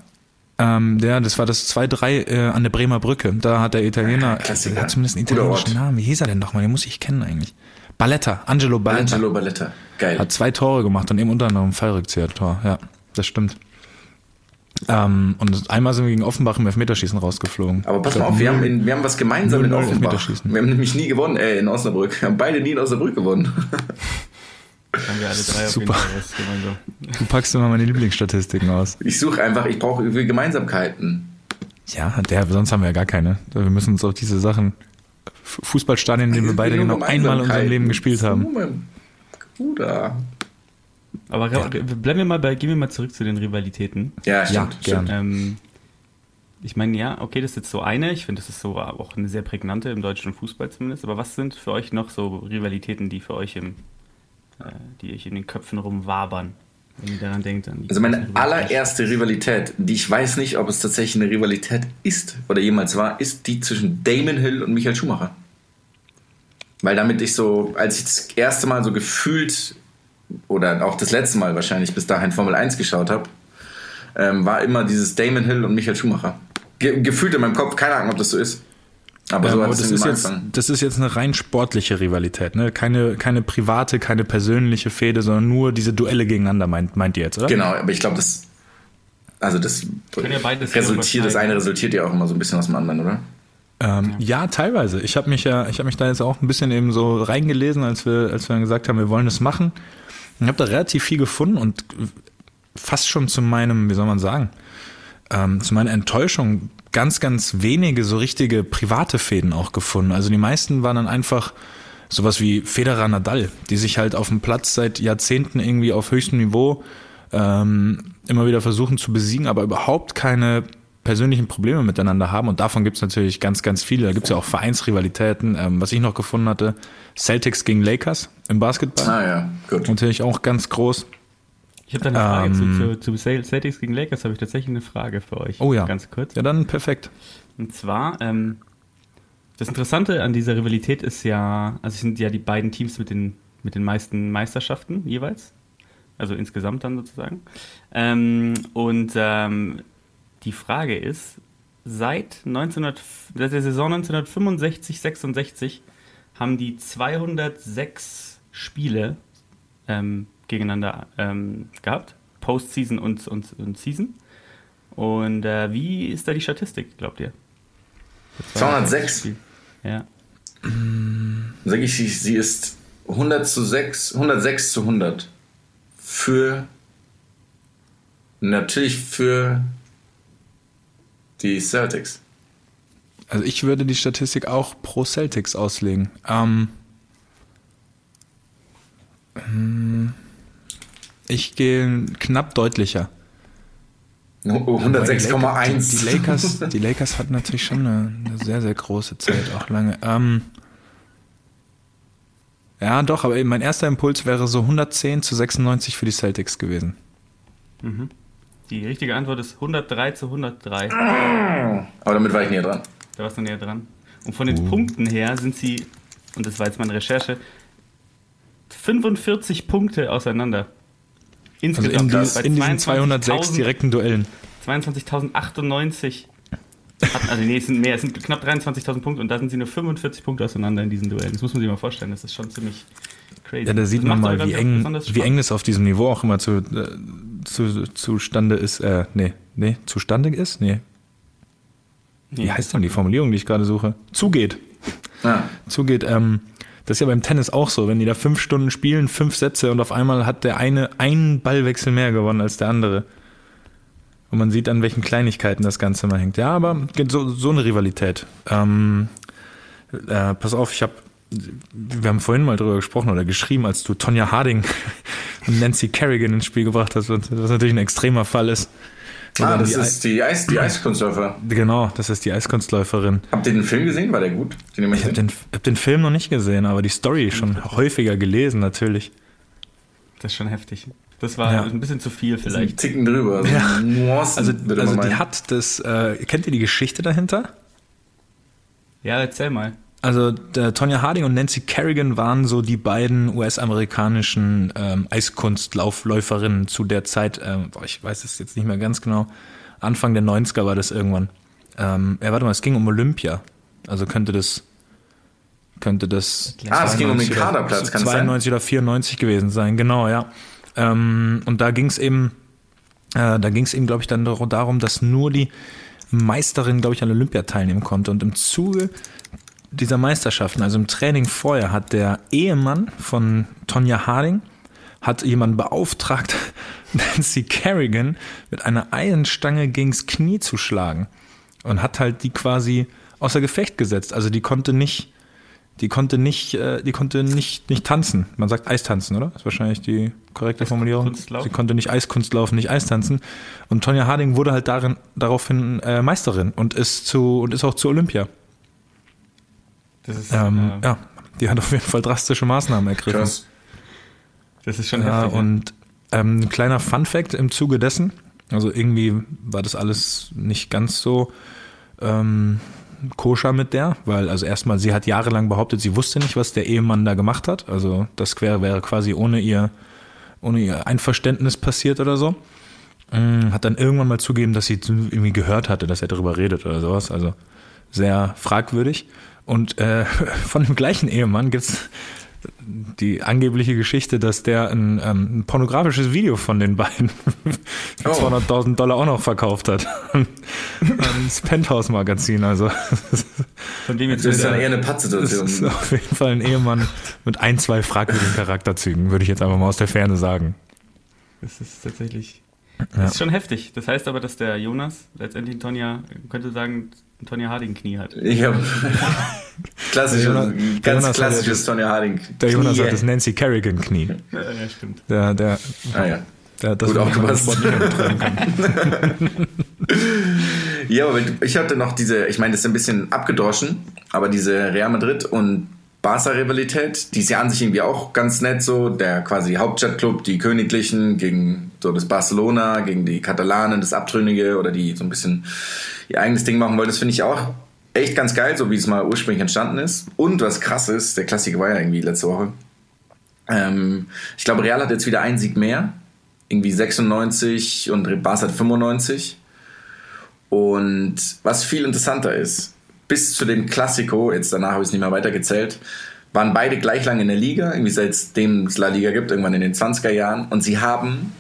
Ähm, der, das war das 2-3 äh, an der Bremer Brücke. Da hat der Italiener, Klassiker. der hat zumindest einen italienischen. Namen. Wie hieß er denn nochmal? Den muss ich kennen eigentlich. Balletta, Angelo Balletta. Angelo Balletta. Geil. Hat zwei Tore gemacht und eben unter anderem ein Fallrückzieher-Tor. Ja, das stimmt. Ähm, und einmal sind wir gegen Offenbach im Elfmeterschießen rausgeflogen. Aber pass mal auf, wir haben, in, wir haben was gemeinsam in 0-0 Offenbach. Wir haben nämlich nie gewonnen, äh, in Osnabrück. Wir haben beide nie in Osnabrück gewonnen. <laughs> Haben wir alle drei auf Super. jeden Fall was gemeinsam. Du packst immer meine Lieblingsstatistiken aus. Ich suche einfach, ich brauche irgendwie Gemeinsamkeiten. Ja, der, sonst haben wir ja gar keine. Wir müssen uns auf diese Sachen. Fußballstadien, in denen wir beide genau einmal in unserem Leben gespielt haben. Bruder. Aber bleiben wir mal bei, gehen wir mal zurück zu den Rivalitäten. Ja, Ja, stimmt. gern. stimmt. Ähm, ich meine, ja, okay, das ist jetzt so eine. Ich finde, das ist so auch eine sehr prägnante im deutschen Fußball zumindest. Aber was sind für euch noch so Rivalitäten, die für euch im, die euch in den Köpfen rumwabern, wenn ihr daran denkt? An Also meine allererste Rivalität, die ich weiß nicht, ob es tatsächlich eine Rivalität ist oder jemals war, ist die zwischen Damon Hill und Michael Schumacher. Weil damit ich so, als ich das erste Mal so gefühlt oder auch das letzte Mal wahrscheinlich bis dahin Formel 1 geschaut habe, ähm, war immer dieses Damon Hill und Michael Schumacher. Ge gefühlt in meinem Kopf, keine Ahnung, ob das so ist. Aber Ja, so aber hat es das, ist jetzt, das ist jetzt eine rein sportliche Rivalität, ne? Keine, keine private, keine persönliche Fehde, sondern nur diese Duelle gegeneinander, meint, meint ihr jetzt, oder? Genau, aber ich glaube, das. Also das ja resultiert, das eine resultiert ja auch immer so ein bisschen aus dem anderen, oder? Ähm, ja. teilweise. Ich habe mich ja, ich habe mich da jetzt auch ein bisschen eben so reingelesen, als wir, als wir dann gesagt haben, wir wollen das machen. Ich habe da relativ viel gefunden und fast schon zu meinem, wie soll man sagen, ähm, zu meiner Enttäuschung ganz, ganz wenige so richtige private Fäden auch gefunden. Also die meisten waren dann einfach sowas wie Federer Nadal, die sich halt auf dem Platz seit Jahrzehnten irgendwie auf höchstem Niveau ähm, immer wieder versuchen zu besiegen, aber überhaupt keine persönlichen Probleme miteinander haben. Und davon gibt es natürlich ganz, ganz viele. Da gibt es ja auch Vereinsrivalitäten. Ähm, was ich noch gefunden hatte, Celtics gegen Lakers im Basketball. Ah ja, gut. Natürlich auch ganz groß. Ich habe da eine Frage Ähm. zu, zu, zu Celtics gegen Lakers, habe ich tatsächlich eine Frage für euch. Oh ja. Ganz kurz. Ja, dann perfekt. Und zwar, ähm, das Interessante an dieser Rivalität ist ja, also es sind ja die beiden Teams mit den, mit den meisten Meisterschaften jeweils. Also insgesamt dann sozusagen. Ähm, und ähm, die Frage ist, seit 1900, seit der Saison 1965, 66 haben die 206 Spiele ähm, gegeneinander ähm, gehabt. Postseason und, und, und Season. Und äh, wie ist da die Statistik, glaubt ihr? Für 206? Spiel. Ja. Sag ich, sie, sie ist 100 zu 6, 106 zu 100. Für. Natürlich für die Celtics. Also ich würde die Statistik auch pro Celtics auslegen. Ähm, hm, ich gehe knapp deutlicher. Wobei die 106,1. Die, die, Lakers, die Lakers hatten natürlich schon eine, eine sehr, sehr große Zeit, auch lange. Ähm, ja, doch, aber mein erster Impuls wäre so 110 zu 96 für die Celtics gewesen. Die richtige Antwort ist 103 zu 103. Aber damit war ich näher dran. Da warst du näher dran. Und von den Punkten her sind sie, und das war jetzt meine Recherche, 45 Punkte auseinander. Also in, Insgesamt. dies, Bei in diesen 206 22.000 direkten Duellen. 22.098. Hat- Also nee, es sind mehr, es sind knapp 23.000 Punkte und da sind sie nur 45 Punkte auseinander in diesen Duellen. Das muss man sich mal vorstellen, das ist schon ziemlich crazy. Ja, da sieht Das man mal, wie eng, wie eng das auf diesem Niveau auch immer zu, äh, zu, zustande ist. Äh, nee, nee, zustande ist? Nee. Wie Nee. heißt denn die Formulierung, die ich gerade suche? Zugeht. Ja. Zugeht. Ähm, das ist ja beim Tennis auch so. Wenn die da fünf Stunden spielen, fünf Sätze und auf einmal hat der eine einen Ballwechsel mehr gewonnen als der andere. Und man sieht, an welchen Kleinigkeiten das Ganze mal hängt. Ja, aber so, so eine Rivalität. Ähm, äh, pass auf, ich habe, wir haben vorhin mal drüber gesprochen oder geschrieben, als du Tonja Harding <laughs> und Nancy Kerrigan ins Spiel gebracht hast, was was natürlich ein extremer Fall ist. Ah, das die ist die, Eis, die Eiskunstläufer. Genau, das ist die Eiskunstläuferin. Habt ihr den Film gesehen? War der gut? Den Ich habe den, hab den Film noch nicht gesehen, aber die Story schon häufiger gelesen, natürlich. Das ist schon heftig. Das war Ja. ein bisschen zu viel vielleicht. Ticken drüber. So Ja. Nuancen, Also, also die meinen. hat das, äh, kennt ihr die Geschichte dahinter? Ja, erzähl mal. Also der Tonya Harding und Nancy Kerrigan waren so die beiden US-amerikanischen ähm, Eiskunstlaufläuferinnen zu der Zeit, ähm, boah, ich weiß es jetzt nicht mehr ganz genau, Anfang der 90er war das irgendwann. Ähm, ja, warte mal, es ging um Olympia. Also könnte das könnte das Ah, es ging um den 92 oder- Kaderplatz, kann es sein? 92 oder 94 gewesen sein, genau, ja. Ähm, und da ging es eben, äh, da ging es eben, glaube ich, dann dar- darum, dass nur die Meisterin, glaube ich, an Olympia teilnehmen konnte. Und im Zuge dieser Meisterschaften, also im Training vorher, hat der Ehemann von Tonja Harding hat jemanden beauftragt, <laughs> Nancy Kerrigan mit einer Eisenstange gegens Knie zu schlagen und hat halt die quasi außer Gefecht gesetzt. Also die konnte nicht, die konnte nicht, äh, die konnte nicht, nicht tanzen. Man sagt Eistanzen, oder? ist wahrscheinlich die korrekte Formulierung. Sie konnte nicht Eiskunst laufen, nicht Eistanzen. Und Tonja Harding wurde halt darin, daraufhin äh, Meisterin und ist zu und ist auch zu Olympia. Das ist, Ähm, äh, Ja, die hat auf jeden Fall drastische Maßnahmen ergriffen. Krass. das ist schon Ja, heftig. und ähm, ein kleiner Fun-Fact im Zuge dessen, also irgendwie war das alles nicht ganz so ähm, koscher mit der, weil also erstmal, sie hat jahrelang behauptet, sie wusste nicht, was der Ehemann da gemacht hat. Also das wäre, wäre quasi ohne ihr, ohne ihr Einverständnis passiert oder so. Mm, Hat dann irgendwann mal zugegeben, dass sie irgendwie gehört hatte, dass er darüber redet oder sowas. Also sehr fragwürdig. Und äh, <laughs> von dem gleichen Ehemann gibt's die angebliche Geschichte, dass der ein, ähm, ein pornografisches Video von den beiden für <laughs> Oh. 200.000 Dollar auch noch verkauft hat. <laughs> Ans Penthouse-Magazin. Also Von dem jetzt Das ist dann eher eine das ist Pattsituation. auf jeden Fall ein Ehemann mit ein, zwei fragwürdigen Charakterzügen, würde ich jetzt einfach mal aus der Ferne sagen. das ist tatsächlich, Ja. das ist schon heftig. Das heißt aber, dass der Jonas letztendlich Tonja, könnte sagen, Tonja Harding Knie hat. Ich hab <laughs> klassisches, Der Jonas- der ganz klassisches Sonja Harding. Der Jonas Knie. hat das Nancy Kerrigan-Knie. Ja, ja stimmt. Der, der, Ah ja. der hat das Gut aufgepasst. <laughs> Ja, aber ich hatte noch diese, ich meine, das ist ein bisschen abgedroschen, aber diese Real Madrid und Barca-Rivalität, die ist ja an sich irgendwie auch ganz nett so. Der quasi Hauptstadtclub, die Königlichen gegen so das Barcelona, gegen die Katalanen, das Abtrünnige oder die so ein bisschen ihr eigenes Ding machen wollen. Das finde ich auch echt ganz geil, so wie es mal ursprünglich entstanden ist. Und was krass ist, der Klassiker war ja irgendwie letzte Woche. Ähm, ich glaube, Real hat jetzt wieder einen Sieg mehr. Irgendwie 96 und Barca hat 95. Und was viel interessanter ist, bis zu dem Klassiko, jetzt danach habe ich es nicht mehr weitergezählt, waren beide gleich lang in der Liga, irgendwie seitdem es La Liga gibt, irgendwann in den 20er Jahren. Und sie haben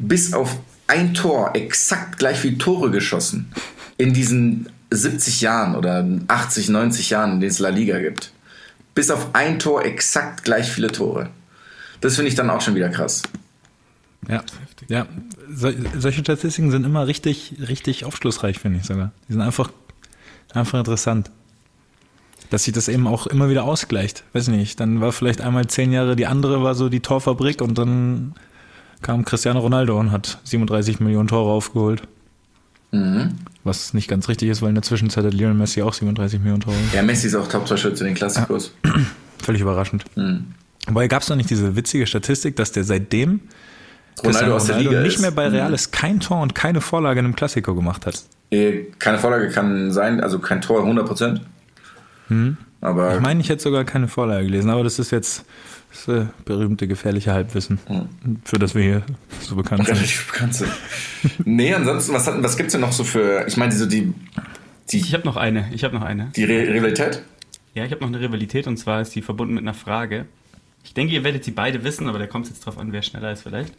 bis auf ein Tor exakt gleich viele Tore geschossen. In diesen 70 Jahren oder 80, 90 Jahren, in denen es La Liga gibt. Bis auf ein Tor exakt gleich viele Tore. Das finde ich dann auch schon wieder krass. Ja, ja. Sol solche Statistiken sind immer richtig, richtig aufschlussreich, finde ich sogar. Die sind einfach, einfach interessant. Dass sich das eben auch immer wieder ausgleicht. Weiß nicht, dann war vielleicht einmal zehn Jahre die andere, war so die Torfabrik und dann kam Cristiano Ronaldo und hat 37 Millionen Tore aufgeholt. Mhm. Was nicht ganz richtig ist, weil in der Zwischenzeit hat Lionel Messi auch 37 Millionen Tore. Ja, Messi ist auch Top-Torschütze in den Klassikos. <clears throat> Völlig überraschend. Mhm. Wobei gab es noch nicht diese witzige Statistik, dass der seitdem Ronaldo aus der Liga nicht mehr bei Real ist, kein Tor und keine Vorlage in einem Klassiko gemacht hat. Eh, Keine Vorlage kann sein, also kein Tor 100%. Aber Ich meine, ich hätte sogar keine Vorlage gelesen, aber das ist jetzt das äh, berühmte gefährliche Halbwissen, für das wir hier so bekannt sind. relativ bekannt sind. nee, ansonsten, was, hat- was gibt es denn noch so für, ich meine, so die, die, Ich habe noch eine, ich habe noch eine. die Re Rivalität? Ja, ich habe noch eine Rivalität und zwar ist die verbunden mit einer Frage. Ich denke, ihr werdet sie beide wissen, aber da kommt es jetzt drauf an, wer schneller ist vielleicht.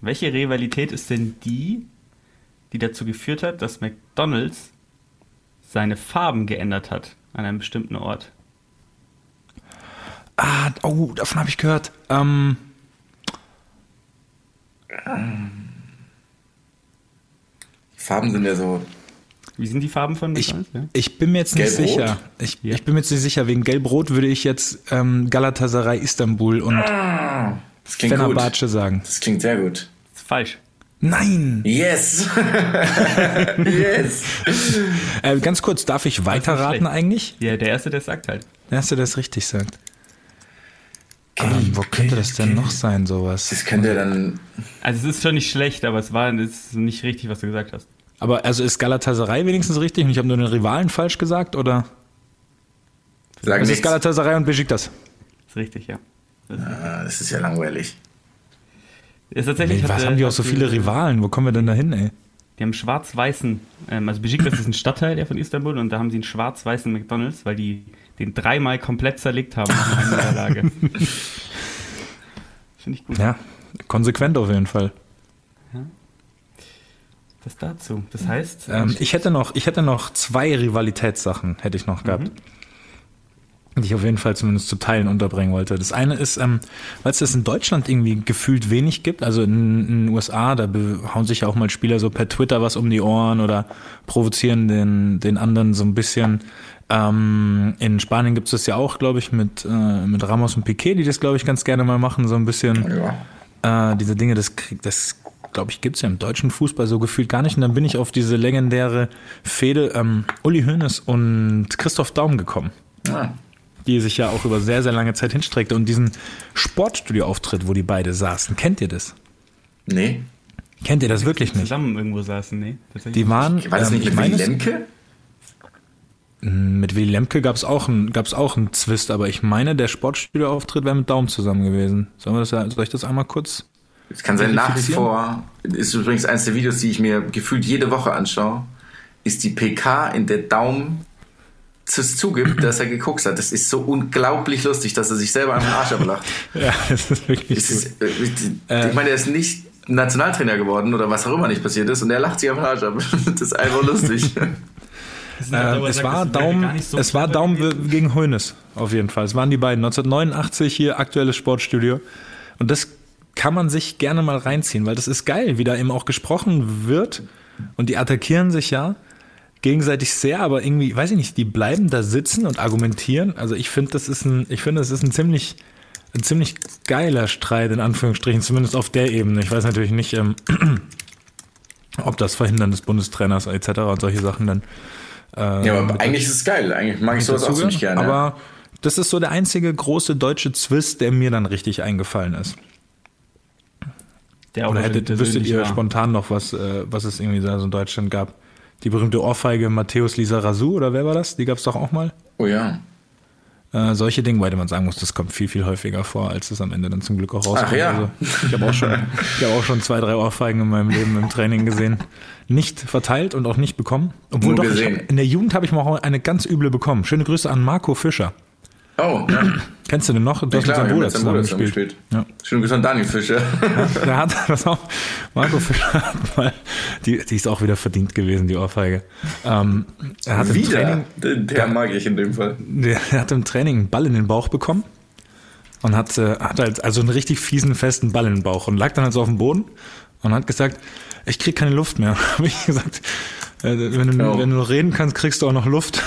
Welche Rivalität ist denn die, die dazu geführt hat, dass McDonald's seine Farben geändert hat an einem bestimmten Ort? Ah, oh, davon habe ich gehört. Ähm, Farben sind ja so, Wie sind die Farben von ich, McDonald's? Ja? ich bin mir jetzt nicht sicher. Ich, Ja. ich bin mir jetzt nicht sicher. Wegen Gelb-Rot würde ich jetzt ähm, Galatasaray Istanbul und das klingt gut. Fenerbahce sagen. Das klingt sehr gut. Das ist falsch. Nein! Yes! <laughs> yes! Äh, ganz kurz, darf ich weiterraten eigentlich? Ja, der Erste, der es sagt halt. Der Erste, der es richtig sagt. Ähm, wo könnte das denn noch sein, sowas? Das könnte ja dann, Also es ist schon nicht schlecht, aber es war es ist nicht richtig, was du gesagt hast. Aber also ist Galatasaray wenigstens richtig und ich habe nur den Rivalen falsch gesagt oder? sagen Es ist nichts. Galatasaray und Besiktas. Ist richtig, ja. Das ist, Ah, das ist ja langweilig. Ist tatsächlich Nee, was hatte- haben die auch so viele Rivalen? Wo kommen wir denn da hin, ey? Die haben schwarz-weißen, ähm, also Besiktas ist ein Stadtteil der von Istanbul und da haben sie einen schwarz-weißen McDonalds, weil die den dreimal komplett zerlegt haben nach einer Niederlage. <laughs> Finde ich gut. Ja, konsequent auf jeden Fall. Das dazu. Das heißt, Ähm, ich hätte noch, ich hätte noch zwei Rivalitätssachen, hätte ich noch gehabt. Die ich auf jeden Fall zumindest zu Teilen unterbringen wollte. Das eine ist, ähm, weil es das in Deutschland irgendwie gefühlt wenig gibt, also in, in den USA, da hauen sich ja auch mal Spieler so per Twitter was um die Ohren oder provozieren den, den anderen so ein bisschen. Ähm, in Spanien gibt es das ja auch, glaube ich, mit, äh, mit Ramos und Piquet, die das, glaube ich, ganz gerne mal machen, so ein bisschen Ja. äh, diese Dinge, das, krieg- das glaube ich, gibt's ja im deutschen Fußball so gefühlt gar nicht. Und dann bin ich auf diese legendäre Fehde ähm, Uli Hoeneß und Christoph Daum gekommen, Ah, die sich ja auch über sehr, sehr lange Zeit hinstreckte. Und diesen Sportstudio-Auftritt, wo die beide saßen, kennt ihr das? nee. Kennt ihr das wirklich nicht? zusammen irgendwo saßen, nee. Die waren, War das ähm, nicht ich mit Willy es- Lemke? mit Willy Lemke gab's auch ein, gab's auch einen Zwist, aber ich meine, der Sportstudio-Auftritt wäre mit Daum zusammen gewesen. Sollen wir das, ja- soll ich das einmal kurz Es kann sein, nach wie vor, ist übrigens eines der Videos, die ich mir gefühlt jede Woche anschaue, ist die PK, in der Daumen es zugibt, dass er geguckt hat. Das ist so unglaublich lustig, dass er sich selber am Arsch ablacht. <laughs> ja, das ist wirklich das ist, äh, Ich meine, er ist nicht Nationaltrainer geworden oder was auch immer nicht passiert ist und er lacht sich am Arsch ab. <laughs> Das ist einfach lustig. <laughs> Äh, es, war Daumen, so es war Daumen gegen Hoeneß, auf jeden Fall. Es waren die beiden. 1989 hier aktuelles Sportstudio. Und das kann man sich gerne mal reinziehen, weil das ist geil, wie da eben auch gesprochen wird. Und die attackieren sich ja gegenseitig sehr, aber irgendwie, weiß ich nicht, die bleiben da sitzen und argumentieren. Also ich finde, das ist ein, ich finde, das ist ein ziemlich, ein ziemlich geiler Streit, in Anführungsstrichen, zumindest auf der Ebene. Ich weiß natürlich nicht, ähm, <clears throat> ob das Verhindern des Bundestrainers etc. und solche Sachen dann. Äh, ja, aber eigentlich ist es geil. Eigentlich mag ich sowas auch ziemlich gerne. Aber das ist so der einzige große deutsche Zwist, der mir dann richtig eingefallen ist. Der Oder hättet, wüsstet ihr war. spontan noch was, äh, was es irgendwie da so in Deutschland gab? Die berühmte Ohrfeige Matthäus Lisa Rasu, oder wer war das? Die gab es doch auch mal. Oh ja. Äh, solche Dinge, weil man sagen muss, das kommt viel, viel häufiger vor, als es am Ende dann zum Glück auch rauskommt. Ach ja. Also, ich habe auch, schon, hab auch schon zwei, drei Ohrfeigen in meinem Leben im Training gesehen. Nicht verteilt und auch nicht bekommen. Obwohl Nur doch, hab, in der Jugend habe ich mal auch eine ganz üble bekommen. Schöne Grüße an Marco Fischer. Oh, ja. <clears throat> Kennst du den noch? Du ja, hast klar, mit seinem Bruder zusammen gespielt. gespielt. Ja. Schönen Grüße an Daniel Fischer. Ja, <laughs> der hat das auch. Marco Fischer hat mal, die, die ist auch wieder verdient gewesen, die Ohrfeige. Ähm, er hat wieder? Im Training, den, der mag ich in dem Fall. Der, der hat im Training einen Ball in den Bauch bekommen und hat, äh, hat halt also einen richtig fiesen, festen Ball in den Bauch und lag dann halt so auf dem Boden und hat gesagt, ich krieg keine Luft mehr. <laughs> Habe ich gesagt, äh, wenn, du, oh. wenn du noch reden kannst, kriegst du auch noch Luft.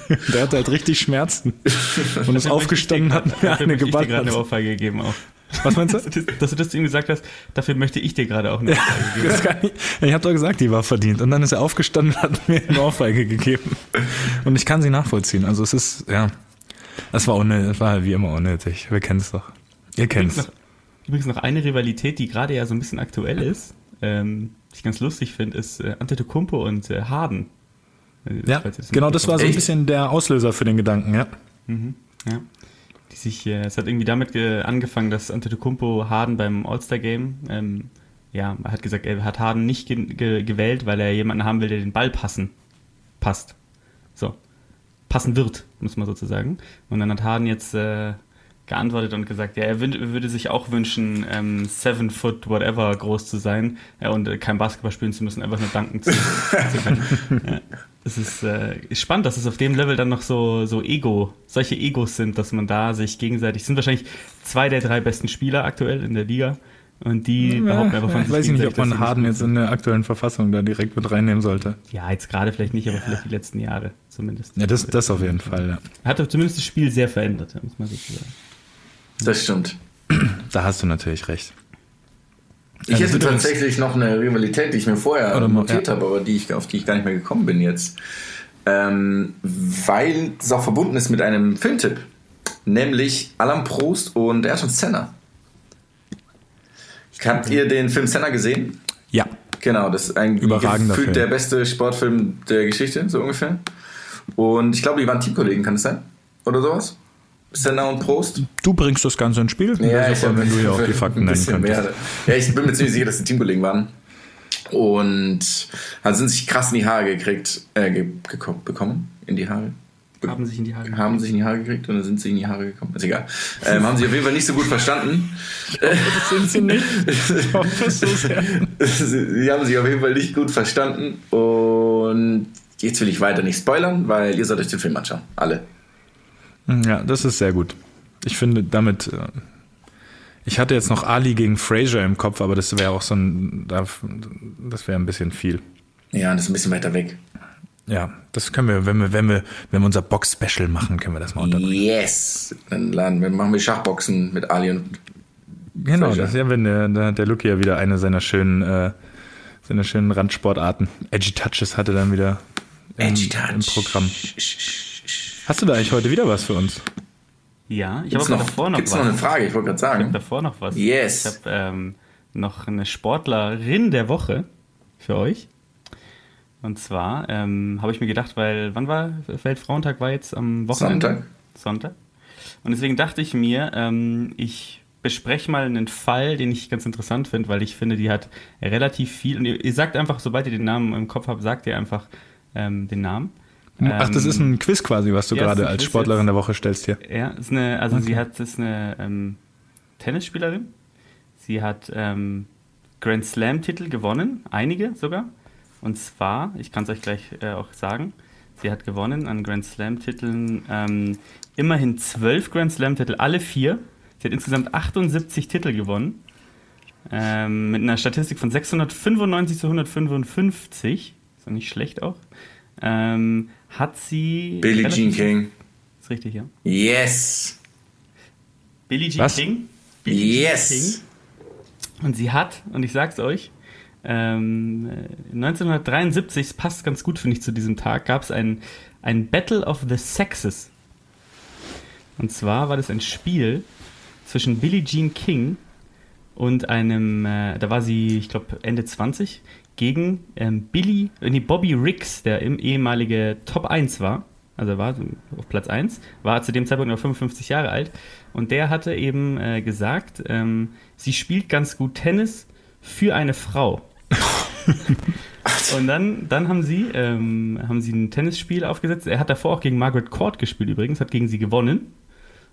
<laughs> Der hatte halt richtig Schmerzen. <laughs> Und ist aufgestanden hat mir eine geballt. Ich dir gerade eine Ohrfeige gegeben auch. Was meinst du? <laughs> Dass du das zu ihm gesagt hast, dafür möchte ich dir gerade auch eine Ohrfeige geben. Ja, ich, ich habe doch gesagt, die war verdient. Und dann ist er aufgestanden und hat mir eine Ohrfeige gegeben. Und ich kann sie nachvollziehen. Also es ist, ja, das war, unnötig, das war wie immer unnötig. Wir kennen es doch. Ihr kennt es. Übrigens noch eine Rivalität, die gerade ja so ein bisschen aktuell ist, ähm, die ich ganz lustig finde, ist äh, Antetokounmpo und äh, Harden. Ja, genau, das war so ein bisschen der Auslöser für den Gedanken, ja. Mhm, ja. Die sich, äh, es hat irgendwie damit angefangen, dass Antetokounmpo Harden beim All-Star-Game, ähm, ja, hat gesagt, er hat Harden nicht ge ge gewählt, weil er jemanden haben will, der den Ball passen, passt. So. Passen wird, muss man sozusagen. Und dann hat Harden jetzt äh, geantwortet und gesagt, ja, er würde sich auch wünschen, ähm, seven foot whatever groß zu sein ja, und äh, kein Basketball spielen zu müssen, einfach nur danken zu, zu können. <laughs> Ja, es ist, äh, ist spannend, dass es auf dem Level dann noch so, so Ego, solche Egos sind, dass man da sich gegenseitig, sind wahrscheinlich zwei der drei besten Spieler aktuell in der Liga. Und die ja, behaupten einfach von sich. Weiß ich nicht, ob man Harden jetzt in der aktuellen Verfassung da direkt mit reinnehmen sollte. Ja, jetzt gerade vielleicht nicht, aber vielleicht die letzten Jahre zumindest. Ja, das, das auf jeden Fall, ja. Hat zumindest das Spiel sehr verändert, muss man so sagen. Das stimmt. Da hast du natürlich recht. Ich hätte tatsächlich noch eine Rivalität, die ich mir vorher notiert ja. habe, aber die ich, auf die ich gar nicht mehr gekommen bin jetzt. Ähm, weil es auch verbunden ist mit einem Filmtipp. Nämlich Alan Prost und Ayrton Senna. Habt ihr den Film Senna gesehen? Ja. Genau, das ist ein Überragender Film. der beste Sportfilm der Geschichte, so ungefähr. Und ich glaube, die waren Teamkollegen, kann das sein? Oder sowas? Senna und Prost. Du bringst das Ganze ins Spiel. Ja, ich super, wenn du ja auch die Fakten nennen könntest. Mehr. Ja, ich bin mir ziemlich sicher, dass die Teamkollegen waren. Und also sind sich krass in die Haare gekriegt, äh, ge bekommen, in die Haare. Haben sich in die Haare gekriegt. Haben sich in die Haare gekriegt und dann sind sie in die Haare gekommen. Ist egal. Ähm, haben sich auf jeden Fall nicht so gut verstanden. das sind sie nicht. Ich hoffe so sehr. sie haben sich auf jeden Fall nicht gut verstanden. Und jetzt will ich weiter nicht spoilern, weil ihr sollt euch den Film anschauen. Alle. Ja, das ist sehr gut. Ich finde damit. Äh, ich hatte jetzt noch Ali gegen Fraser im Kopf, aber das wäre auch so ein. Das wäre ein bisschen viel. Ja, das ist ein bisschen weiter weg. Ja, das können wir, wenn wir, wenn wir, wenn wir unser Box-Special machen, können wir das mal unterbringen. Yes! Dann laden wir, machen wir Schachboxen mit Ali und. Genau, Fraser. das ja, wenn der, der Lucky ja wieder eine seiner schönen, äh, seiner schönen Randsportarten, Edgy Touches hatte dann wieder im, Edgy Touch. im Programm. Hast du da eigentlich heute wieder was für uns? Ja, ich habe noch, davor noch gibt's was. noch eine Frage, ich wollte gerade sagen. Ich habe davor noch was. Yes. Ich habe ähm, noch eine Sportlerin der Woche für euch. Und zwar ähm, habe ich mir gedacht, weil, wann war Weltfrauentag? War jetzt am Wochenende? Sonntag. Sonntag. Und deswegen dachte ich mir, ähm, ich bespreche mal einen Fall, den ich ganz interessant finde, weil ich finde, die hat relativ viel. Und ihr, ihr sagt einfach, sobald ihr den Namen im Kopf habt, sagt ihr einfach ähm, den Namen. Ach, das ist Ähm, ein Quiz quasi, was du ja, gerade als Quiz Sportlerin jetzt. der Woche stellst hier. Ja, ist eine, also Okay. sie hat ist eine ähm, Tennisspielerin. Sie hat ähm, Grand Slam-Titel gewonnen, einige sogar. Und zwar, ich kann es euch gleich äh, auch sagen, sie hat gewonnen an Grand Slam-Titeln ähm, immerhin zwölf Grand Slam-Titel, alle vier. Sie hat insgesamt 78 Titel gewonnen. Ähm, mit einer Statistik von 695 zu 155. Ist doch nicht schlecht auch. Ähm, hat sie. Billie Jean King. Ist richtig, ja. Yes. Billie Jean Was? King. Billie Jean Yes. King. Und sie hat, und ich sag's euch, ähm, äh, 1973, es passt ganz gut, finde ich, zu diesem Tag, gab es ein, ein Battle of the Sexes. Und zwar war das ein Spiel zwischen Billie Jean King und einem, äh, da war sie, ich glaube, Ende 20, gegen ähm, Billy, äh, nee, Bobby Riggs, der im ehemalige Top 1 war. Also er war auf Platz 1, war zu dem Zeitpunkt noch 55 Jahre alt. Und der hatte eben äh, gesagt, ähm, sie spielt ganz gut Tennis für eine Frau. <laughs> Und dann, dann haben sie, ähm, haben sie ein Tennisspiel aufgesetzt. Er hat davor auch gegen Margaret Court gespielt übrigens, hat gegen sie gewonnen.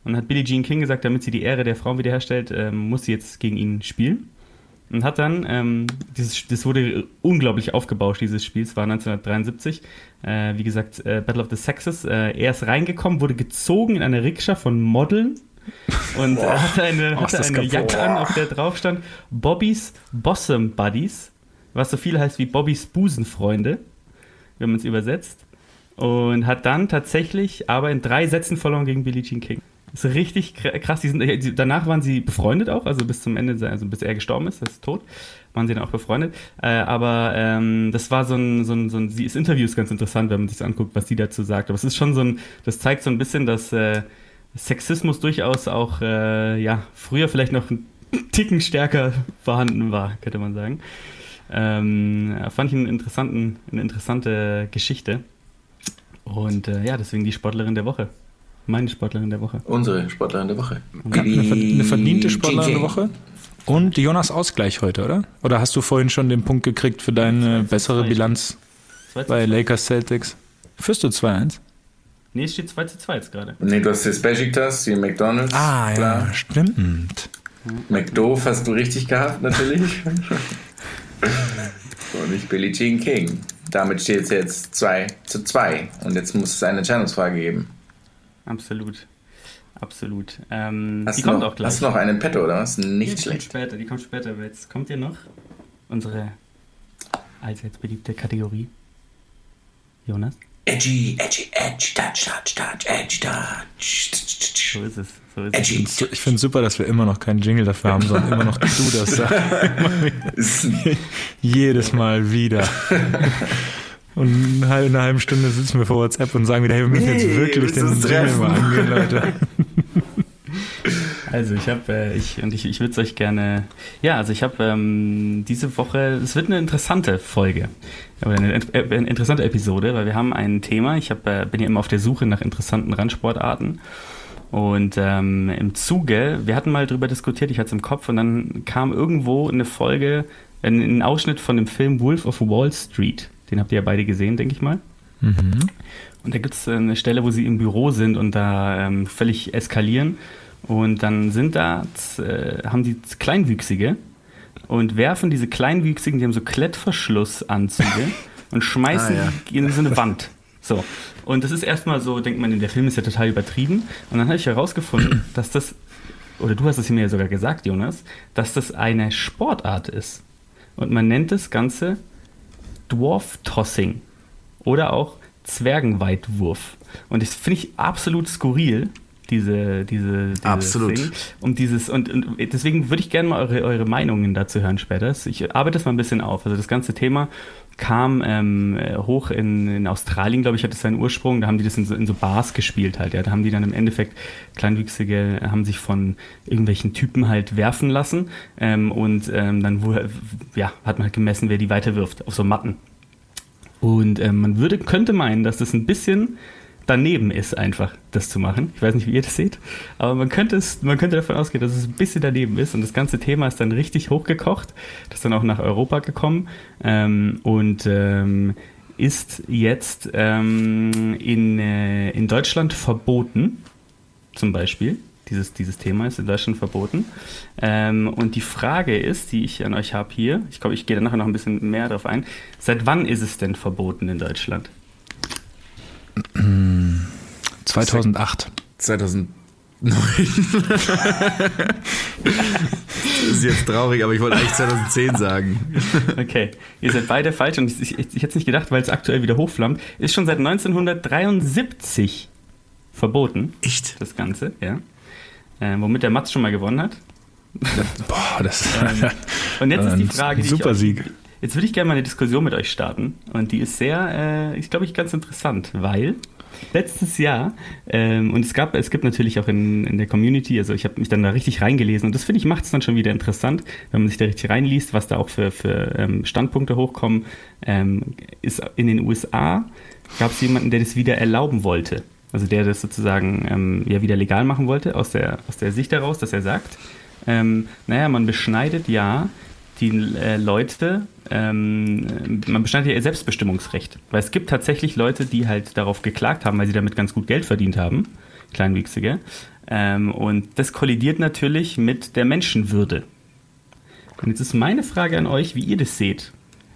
Und hat Billie Jean King gesagt, damit sie die Ehre der Frauen wiederherstellt, ähm, muss sie jetzt gegen ihn spielen. Und hat dann, ähm, dieses, das wurde unglaublich aufgebauscht, dieses Spiel, es war 1973, äh, wie gesagt, äh, Battle of the Sexes. Äh, er ist reingekommen, wurde gezogen in eine Rikscha von Modeln und er hatte eine, hatte eine kaputt. Jacke an, auf der drauf stand Bobbys Bosom Buddies, was so viel heißt wie Bobbys Busenfreunde, wenn man es übersetzt. Und hat dann tatsächlich aber in drei Sätzen verloren gegen Billie Jean King. Das ist richtig kr- krass. Die sind, äh, die- danach waren sie befreundet auch, also bis zum Ende, also bis er gestorben ist, er ist tot, waren sie dann auch befreundet. Äh, aber ähm, das war so ein, so ein, so ein, sie- das Interview ist ganz interessant, wenn man sich anguckt, was sie dazu sagt. Aber es ist schon so ein, das zeigt so ein bisschen, dass äh, Sexismus durchaus auch, äh, ja, früher vielleicht noch ein Ticken stärker <laughs> vorhanden war, könnte man sagen. Ähm, fand ich einen interessanten, eine interessante Geschichte. Und äh, ja, deswegen die Sportlerin der Woche. Meine Sportlerin der Woche. Unsere Sportlerin der Woche. Eine, ver eine verdiente Sportlerin der. Woche. Und Jonas Ausgleich heute, oder? Oder hast du vorhin schon den Punkt gekriegt für deine bessere. Bilanz bei. Lakers Celtics? Führst du 2-1? Nee, es steht 2 zu 2 jetzt gerade. Nee, du hast jetzt Besiktas, die McDonalds. Ah, klar. ja, stimmt. McDoof hast du richtig gehabt, natürlich. <laughs> Und nicht Billie Jean King. Damit steht es jetzt 2 zu 2. Und jetzt muss es eine Entscheidungsfrage geben. Absolut. Absolut. Ähm, Hast, die du kommt noch, auch gleich. hast du noch einen Petto, oder was? die Nicht kommt schlecht. später, die kommt später. Aber jetzt kommt ihr noch unsere allseits beliebte Kategorie. Jonas? Edgy, edgy, edgy, touch, touch, touch, edgy, touch. So ist es. So ist es. Edgy. So, Ich finde super, dass wir immer noch keinen Jingle dafür haben, sondern immer noch du das sagst. <laughs> <laughs> Jedes Mal wieder. <laughs> Und in einer halben Stunde sitzen wir vor WhatsApp und sagen wieder, hey, wir müssen jetzt wirklich wir den treffen. mal angehen, Leute. <laughs> Also ich habe, äh, ich und ich, ich würde es euch gerne, ja, also ich habe ähm, diese Woche, es wird eine interessante Folge oder eine, äh, eine interessante Episode, weil wir haben ein Thema. Ich hab, äh, bin ja immer auf der Suche nach interessanten Randsportarten und ähm, im Zuge, wir hatten mal drüber diskutiert, ich hatte es im Kopf und dann kam irgendwo eine Folge, ein, ein Ausschnitt von dem Film Wolf of Wall Street. Den habt ihr ja beide gesehen, denke ich mal. Und da gibt es eine Stelle, wo sie im Büro sind und da ähm, völlig eskalieren. Und dann sind da, äh, haben die Kleinwüchsige und werfen diese Kleinwüchsigen, die haben so Klettverschlussanzüge <laughs> und schmeißen Ah, ja. die in so eine Wand. So. Und das ist erstmal so, denkt man, der Film ist ja total übertrieben. Und dann habe ich herausgefunden, <clears throat> dass das, oder du hast es mir ja sogar gesagt, Jonas, dass das eine Sportart ist. Und man nennt das Ganze Dwarf Tossing oder auch Zwergenweitwurf. Und das finde ich absolut skurril, diese, diese, diese Absolut. Ding. Und dieses, und, und deswegen würde ich gerne mal eure, eure Meinungen dazu hören später. Ich arbeite das mal ein bisschen auf. Also das ganze Thema kam ähm, äh, hoch in, in Australien, glaube ich, hat es seinen Ursprung. Da haben die das in so, in so Bars gespielt halt. Ja. Da haben die dann im Endeffekt Kleinwüchsige haben sich von irgendwelchen Typen halt werfen lassen ähm, und ähm, dann wo, ja, hat man halt gemessen, wer die weiterwirft auf so Matten. Und ähm, man würde, könnte meinen, dass das ein bisschen daneben ist, einfach das zu machen. Ich weiß nicht, wie ihr das seht, aber man könnte, es, man könnte davon ausgehen, dass es ein bisschen daneben ist und das ganze Thema ist dann richtig hochgekocht. Das ist dann auch nach Europa gekommen ähm, und ähm, ist jetzt ähm, in, äh, in Deutschland verboten, zum Beispiel. Dieses, dieses Thema ist in Deutschland verboten. Ähm, und die Frage ist, die ich an euch habe hier, ich glaube, ich gehe da nachher noch ein bisschen mehr darauf ein, seit wann ist es denn verboten in Deutschland? 2008. 2009. das ist jetzt traurig, aber ich wollte eigentlich 2010 sagen. Okay, ihr seid beide falsch und ich, ich, ich hätte es nicht gedacht, weil es aktuell wieder hochflammt. Ist schon seit 1973 verboten. Echt? Das Ganze, ja. Äh, womit der Mats schon mal gewonnen hat. Boah, das Ähm, und jetzt ist die <laughs> Frage, die Super ich euch, Sieg. Jetzt würde ich gerne mal eine Diskussion mit euch starten. Und die ist sehr, äh, ist glaube ich ganz interessant, weil letztes Jahr, ähm, und es gab, es gibt natürlich auch in, in der Community, also ich habe mich dann da richtig reingelesen und das finde ich macht es dann schon wieder interessant, wenn man sich da richtig reinliest, was da auch für, für ähm, Standpunkte hochkommen. Ähm, ist in den USA gab es jemanden, der das wieder erlauben wollte. Also der das sozusagen ähm, ja wieder legal machen wollte, aus der, aus der Sicht heraus, dass er sagt, ähm, naja, man beschneidet ja die äh, Leute, ähm, man beschneidet ja ihr Selbstbestimmungsrecht. Weil es gibt tatsächlich Leute, die halt darauf geklagt haben, weil sie damit ganz gut Geld verdient haben, Kleinwüchsige. Ähm, und das kollidiert natürlich mit der Menschenwürde. Und jetzt ist meine Frage an euch, wie ihr das seht.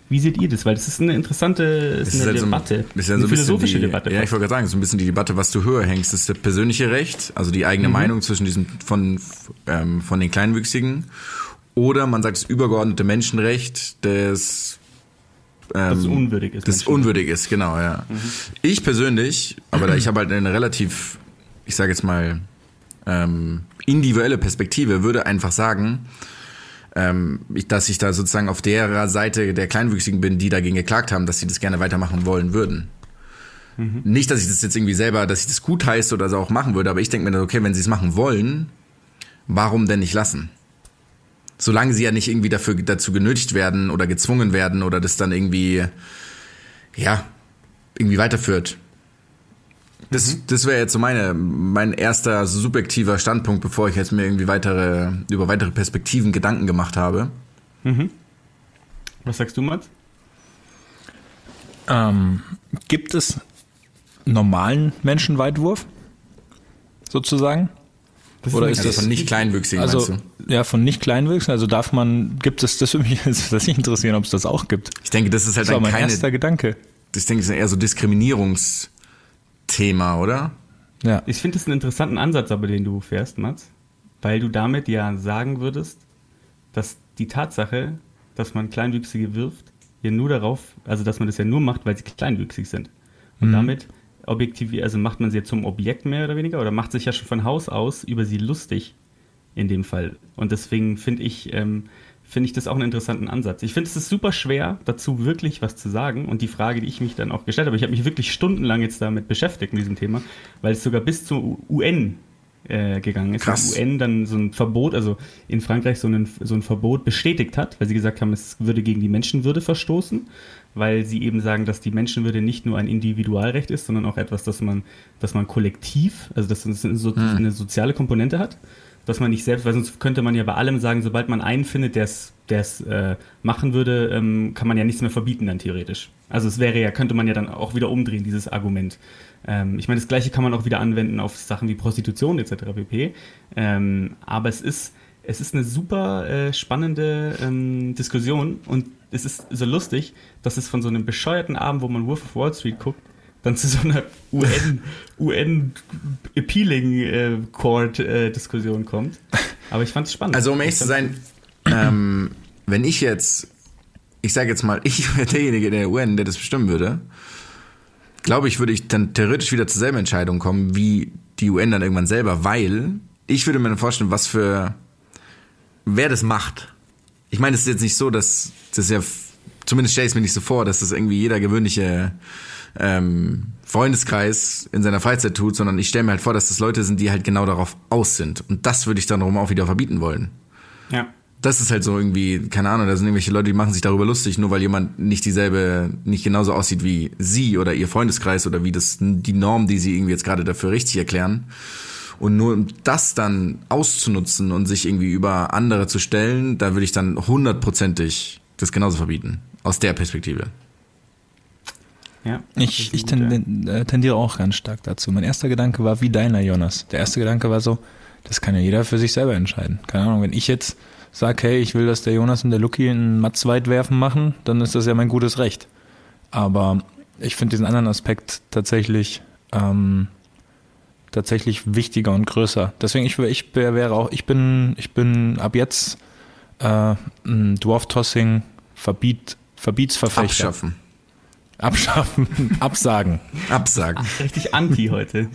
Wie seht ihr das? Weil das ist eine interessante ist eine halt so Debatte. ist ja eine so ein philosophische die, Debatte. Ja, ich wollte gerade sagen, so ein bisschen die Debatte, was du höher hängst, ist das persönliche Recht, also die eigene Mhm. Meinung zwischen diesem von ähm, von den Kleinwüchsigen, oder man sagt das übergeordnete Menschenrecht des ähm, Dass es unwürdig ist, Das unwürdig ist, genau, ja. Ich persönlich, aber da ich habe halt eine relativ, ich sage jetzt mal, ähm, individuelle Perspektive, würde einfach sagen, ähm, ich, dass ich da sozusagen auf der Seite der Kleinwüchsigen bin, die dagegen geklagt haben, dass sie das gerne weitermachen wollen würden. Nicht, dass ich das jetzt irgendwie selber, dass ich das gut heiße oder so auch machen würde, aber ich denke mir dann, okay, wenn sie es machen wollen, warum denn nicht lassen? Solange sie ja nicht irgendwie dafür, dazu genötigt werden oder gezwungen werden oder das dann irgendwie, ja, irgendwie weiterführt. Das, das wäre jetzt so meine, mein erster subjektiver Standpunkt, bevor ich jetzt mir irgendwie weitere, über weitere Perspektiven Gedanken gemacht habe. Was sagst du, Mats? Ähm, gibt es normalen Menschenweitwurf? Sozusagen? Das Oder ist Also das- von nicht Kleinwüchsigen, Also, meinst du? ja, von nicht Kleinwüchsen. Also darf man, gibt es, das <laughs> würde mich jetzt tatsächlich interessieren, ob es das auch gibt. Ich denke, das ist halt Das dann mein keine, erster Gedanke. das denke ich ist eher so Diskriminierungsthema, oder? Ja. Ich finde es einen interessanten Ansatz, aber den du fährst, Mats, weil du damit ja sagen würdest, dass die Tatsache, dass man Kleinwüchsige wirft, ja nur darauf, also dass man das ja nur macht, weil sie kleinwüchsig sind. Und damit objektiviert, also macht man sie zum Objekt mehr oder weniger oder macht sich ja schon von Haus aus über sie lustig in dem Fall. Und deswegen finde ich, ähm, finde ich das auch einen interessanten Ansatz. Ich finde es ist super schwer, dazu wirklich was zu sagen. Und die Frage, die ich mich dann auch gestellt habe, ich habe mich wirklich stundenlang jetzt damit beschäftigt, mit diesem Thema, weil es sogar bis zur UN äh, gegangen ist. Krass. Die UN dann so ein Verbot, also in Frankreich so ein, so ein Verbot bestätigt hat, weil sie gesagt haben, es würde gegen die Menschenwürde verstoßen, weil sie eben sagen, dass die Menschenwürde nicht nur ein Individualrecht ist, sondern auch etwas, das man, dass man kollektiv, also dass es eine, so, eine soziale Komponente hat, dass man nicht selbst, weil sonst könnte man ja bei allem sagen, sobald man einen findet, der es äh, machen würde, ähm, kann man ja nichts mehr verbieten dann theoretisch. Also es wäre ja, könnte man ja dann auch wieder umdrehen, dieses Argument. Ähm, ich meine, das gleiche kann man auch wieder anwenden auf Sachen wie Prostitution etc. pp. Ähm, aber es ist, es ist eine super äh, spannende ähm, Diskussion und es ist so lustig, dass es von so einem bescheuerten Abend, wo man Wolf of Wall Street guckt, dann zu so einer <laughs> UN, UN Appealing äh, Court äh, Diskussion kommt. Aber ich fand es spannend. Also um ehrlich Ich zu sein, ähm, wenn ich jetzt, ich sage jetzt mal, <laughs> ich wäre derjenige in der UN, der das bestimmen würde, glaube ich, würde ich dann theoretisch wieder zur selben Entscheidung kommen, wie die UN dann irgendwann selber, weil ich würde mir dann vorstellen, was für, wer das macht. Ich meine, es ist jetzt nicht so, dass das ja, zumindest stelle ich es mir nicht so vor, dass das irgendwie jeder gewöhnliche ähm, Freundeskreis in seiner Freizeit tut, sondern ich stelle mir halt vor, dass das Leute sind, die halt genau darauf aus sind. Und das würde ich dann darum auch wieder verbieten wollen. Ja. das ist halt so irgendwie, keine Ahnung, da sind irgendwelche Leute, die machen sich darüber lustig, nur weil jemand nicht dieselbe, nicht genauso aussieht wie sie oder ihr Freundeskreis oder wie das die Norm, die sie irgendwie jetzt gerade dafür richtig erklären. Und nur um das dann auszunutzen und sich irgendwie über andere zu stellen, da würde ich dann hundertprozentig das genauso verbieten. Aus der Perspektive. Ja, ich, ich äh, tendiere auch ganz stark dazu. Mein erster Gedanke war wie deiner, Jonas. Der erste Gedanke war so, das kann ja jeder für sich selber entscheiden. Keine Ahnung, wenn ich jetzt sage, hey, ich will, dass der Jonas und der Lucky einen Matz weit werfen machen, dann ist das ja mein gutes Recht. Aber ich finde diesen anderen Aspekt tatsächlich ähm, tatsächlich wichtiger und größer. Deswegen ich, ich wäre auch, ich bin, ich bin ab jetzt äh, Dwarf Tossing Verbiet, Verbietsverfechter. Abschaffen. Abschaffen, <laughs> absagen. absagen. Ach, richtig anti heute.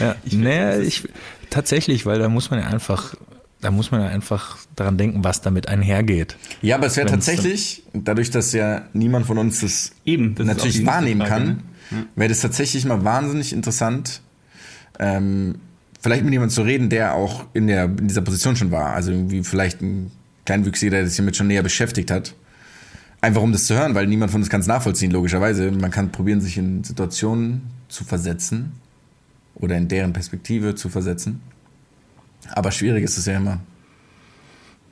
ja, ich nee, ich, tatsächlich, weil da muss man ja einfach da muss man ja einfach daran denken, was damit einhergeht. Ja, aber es wäre tatsächlich, dadurch, dass ja niemand von uns das, Eben, das natürlich wahrnehmen Frage, kann, ne? ja. wäre das tatsächlich mal wahnsinnig interessant, ähm, vielleicht mit jemandem zu reden, der auch in, der, in dieser Position schon war. Also irgendwie vielleicht ein Kleinwüchsiger, der sich damit schon näher beschäftigt hat. Einfach um das zu hören, weil niemand von uns kann es nachvollziehen, logischerweise. Man kann probieren, sich in Situationen zu versetzen oder in deren Perspektive zu versetzen. Aber schwierig ist es ja immer.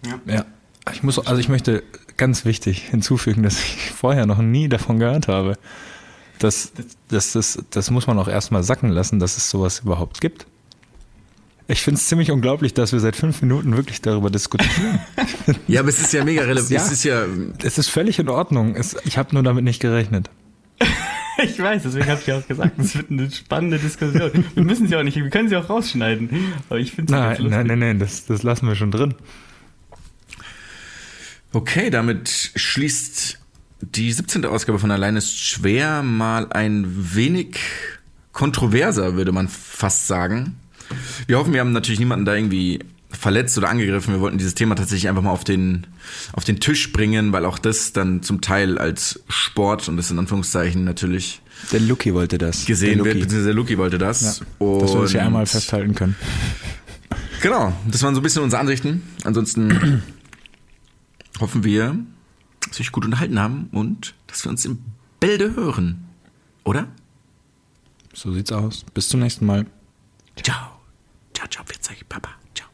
Ja. ja. Ich muss, also ich möchte ganz wichtig hinzufügen, dass ich vorher noch nie davon gehört habe. Das, das, das, das muss man auch erstmal sacken lassen, dass es sowas überhaupt gibt. Ich finde es ziemlich unglaublich, dass wir seit fünf Minuten wirklich darüber diskutieren. <laughs> ja, aber es ist ja mega relevant. Ja, es ist ja. Es ist völlig in Ordnung. Es, ich habe nur damit nicht gerechnet. <laughs> ich weiß, deswegen habe ich auch gesagt, es wird eine spannende Diskussion. Wir müssen sie auch nicht, wir können sie auch rausschneiden. Aber ich finde Nein, nein, nein, nein, das, das lassen wir schon drin. Okay, damit schließt die 17. Ausgabe von Allein ist schwer mal ein wenig kontroverser, würde man fast sagen. Wir hoffen, wir haben natürlich niemanden da irgendwie verletzt oder angegriffen. Wir wollten dieses Thema tatsächlich einfach mal auf den, auf den Tisch bringen, weil auch das dann zum Teil als Sport und das in Anführungszeichen natürlich der Lucky wollte das. Gesehen wird, beziehungsweise der Lucky wollte das. Ja, dass wir das ja einmal festhalten können. Genau, das waren so ein bisschen unsere Ansichten. Ansonsten <clears throat> hoffen wir, dass wir euch gut unterhalten haben und dass wir uns im Bälde hören. Oder? So sieht's aus. Bis zum nächsten Mal. Ciao. Ciao, ciao, Papa. Ciao.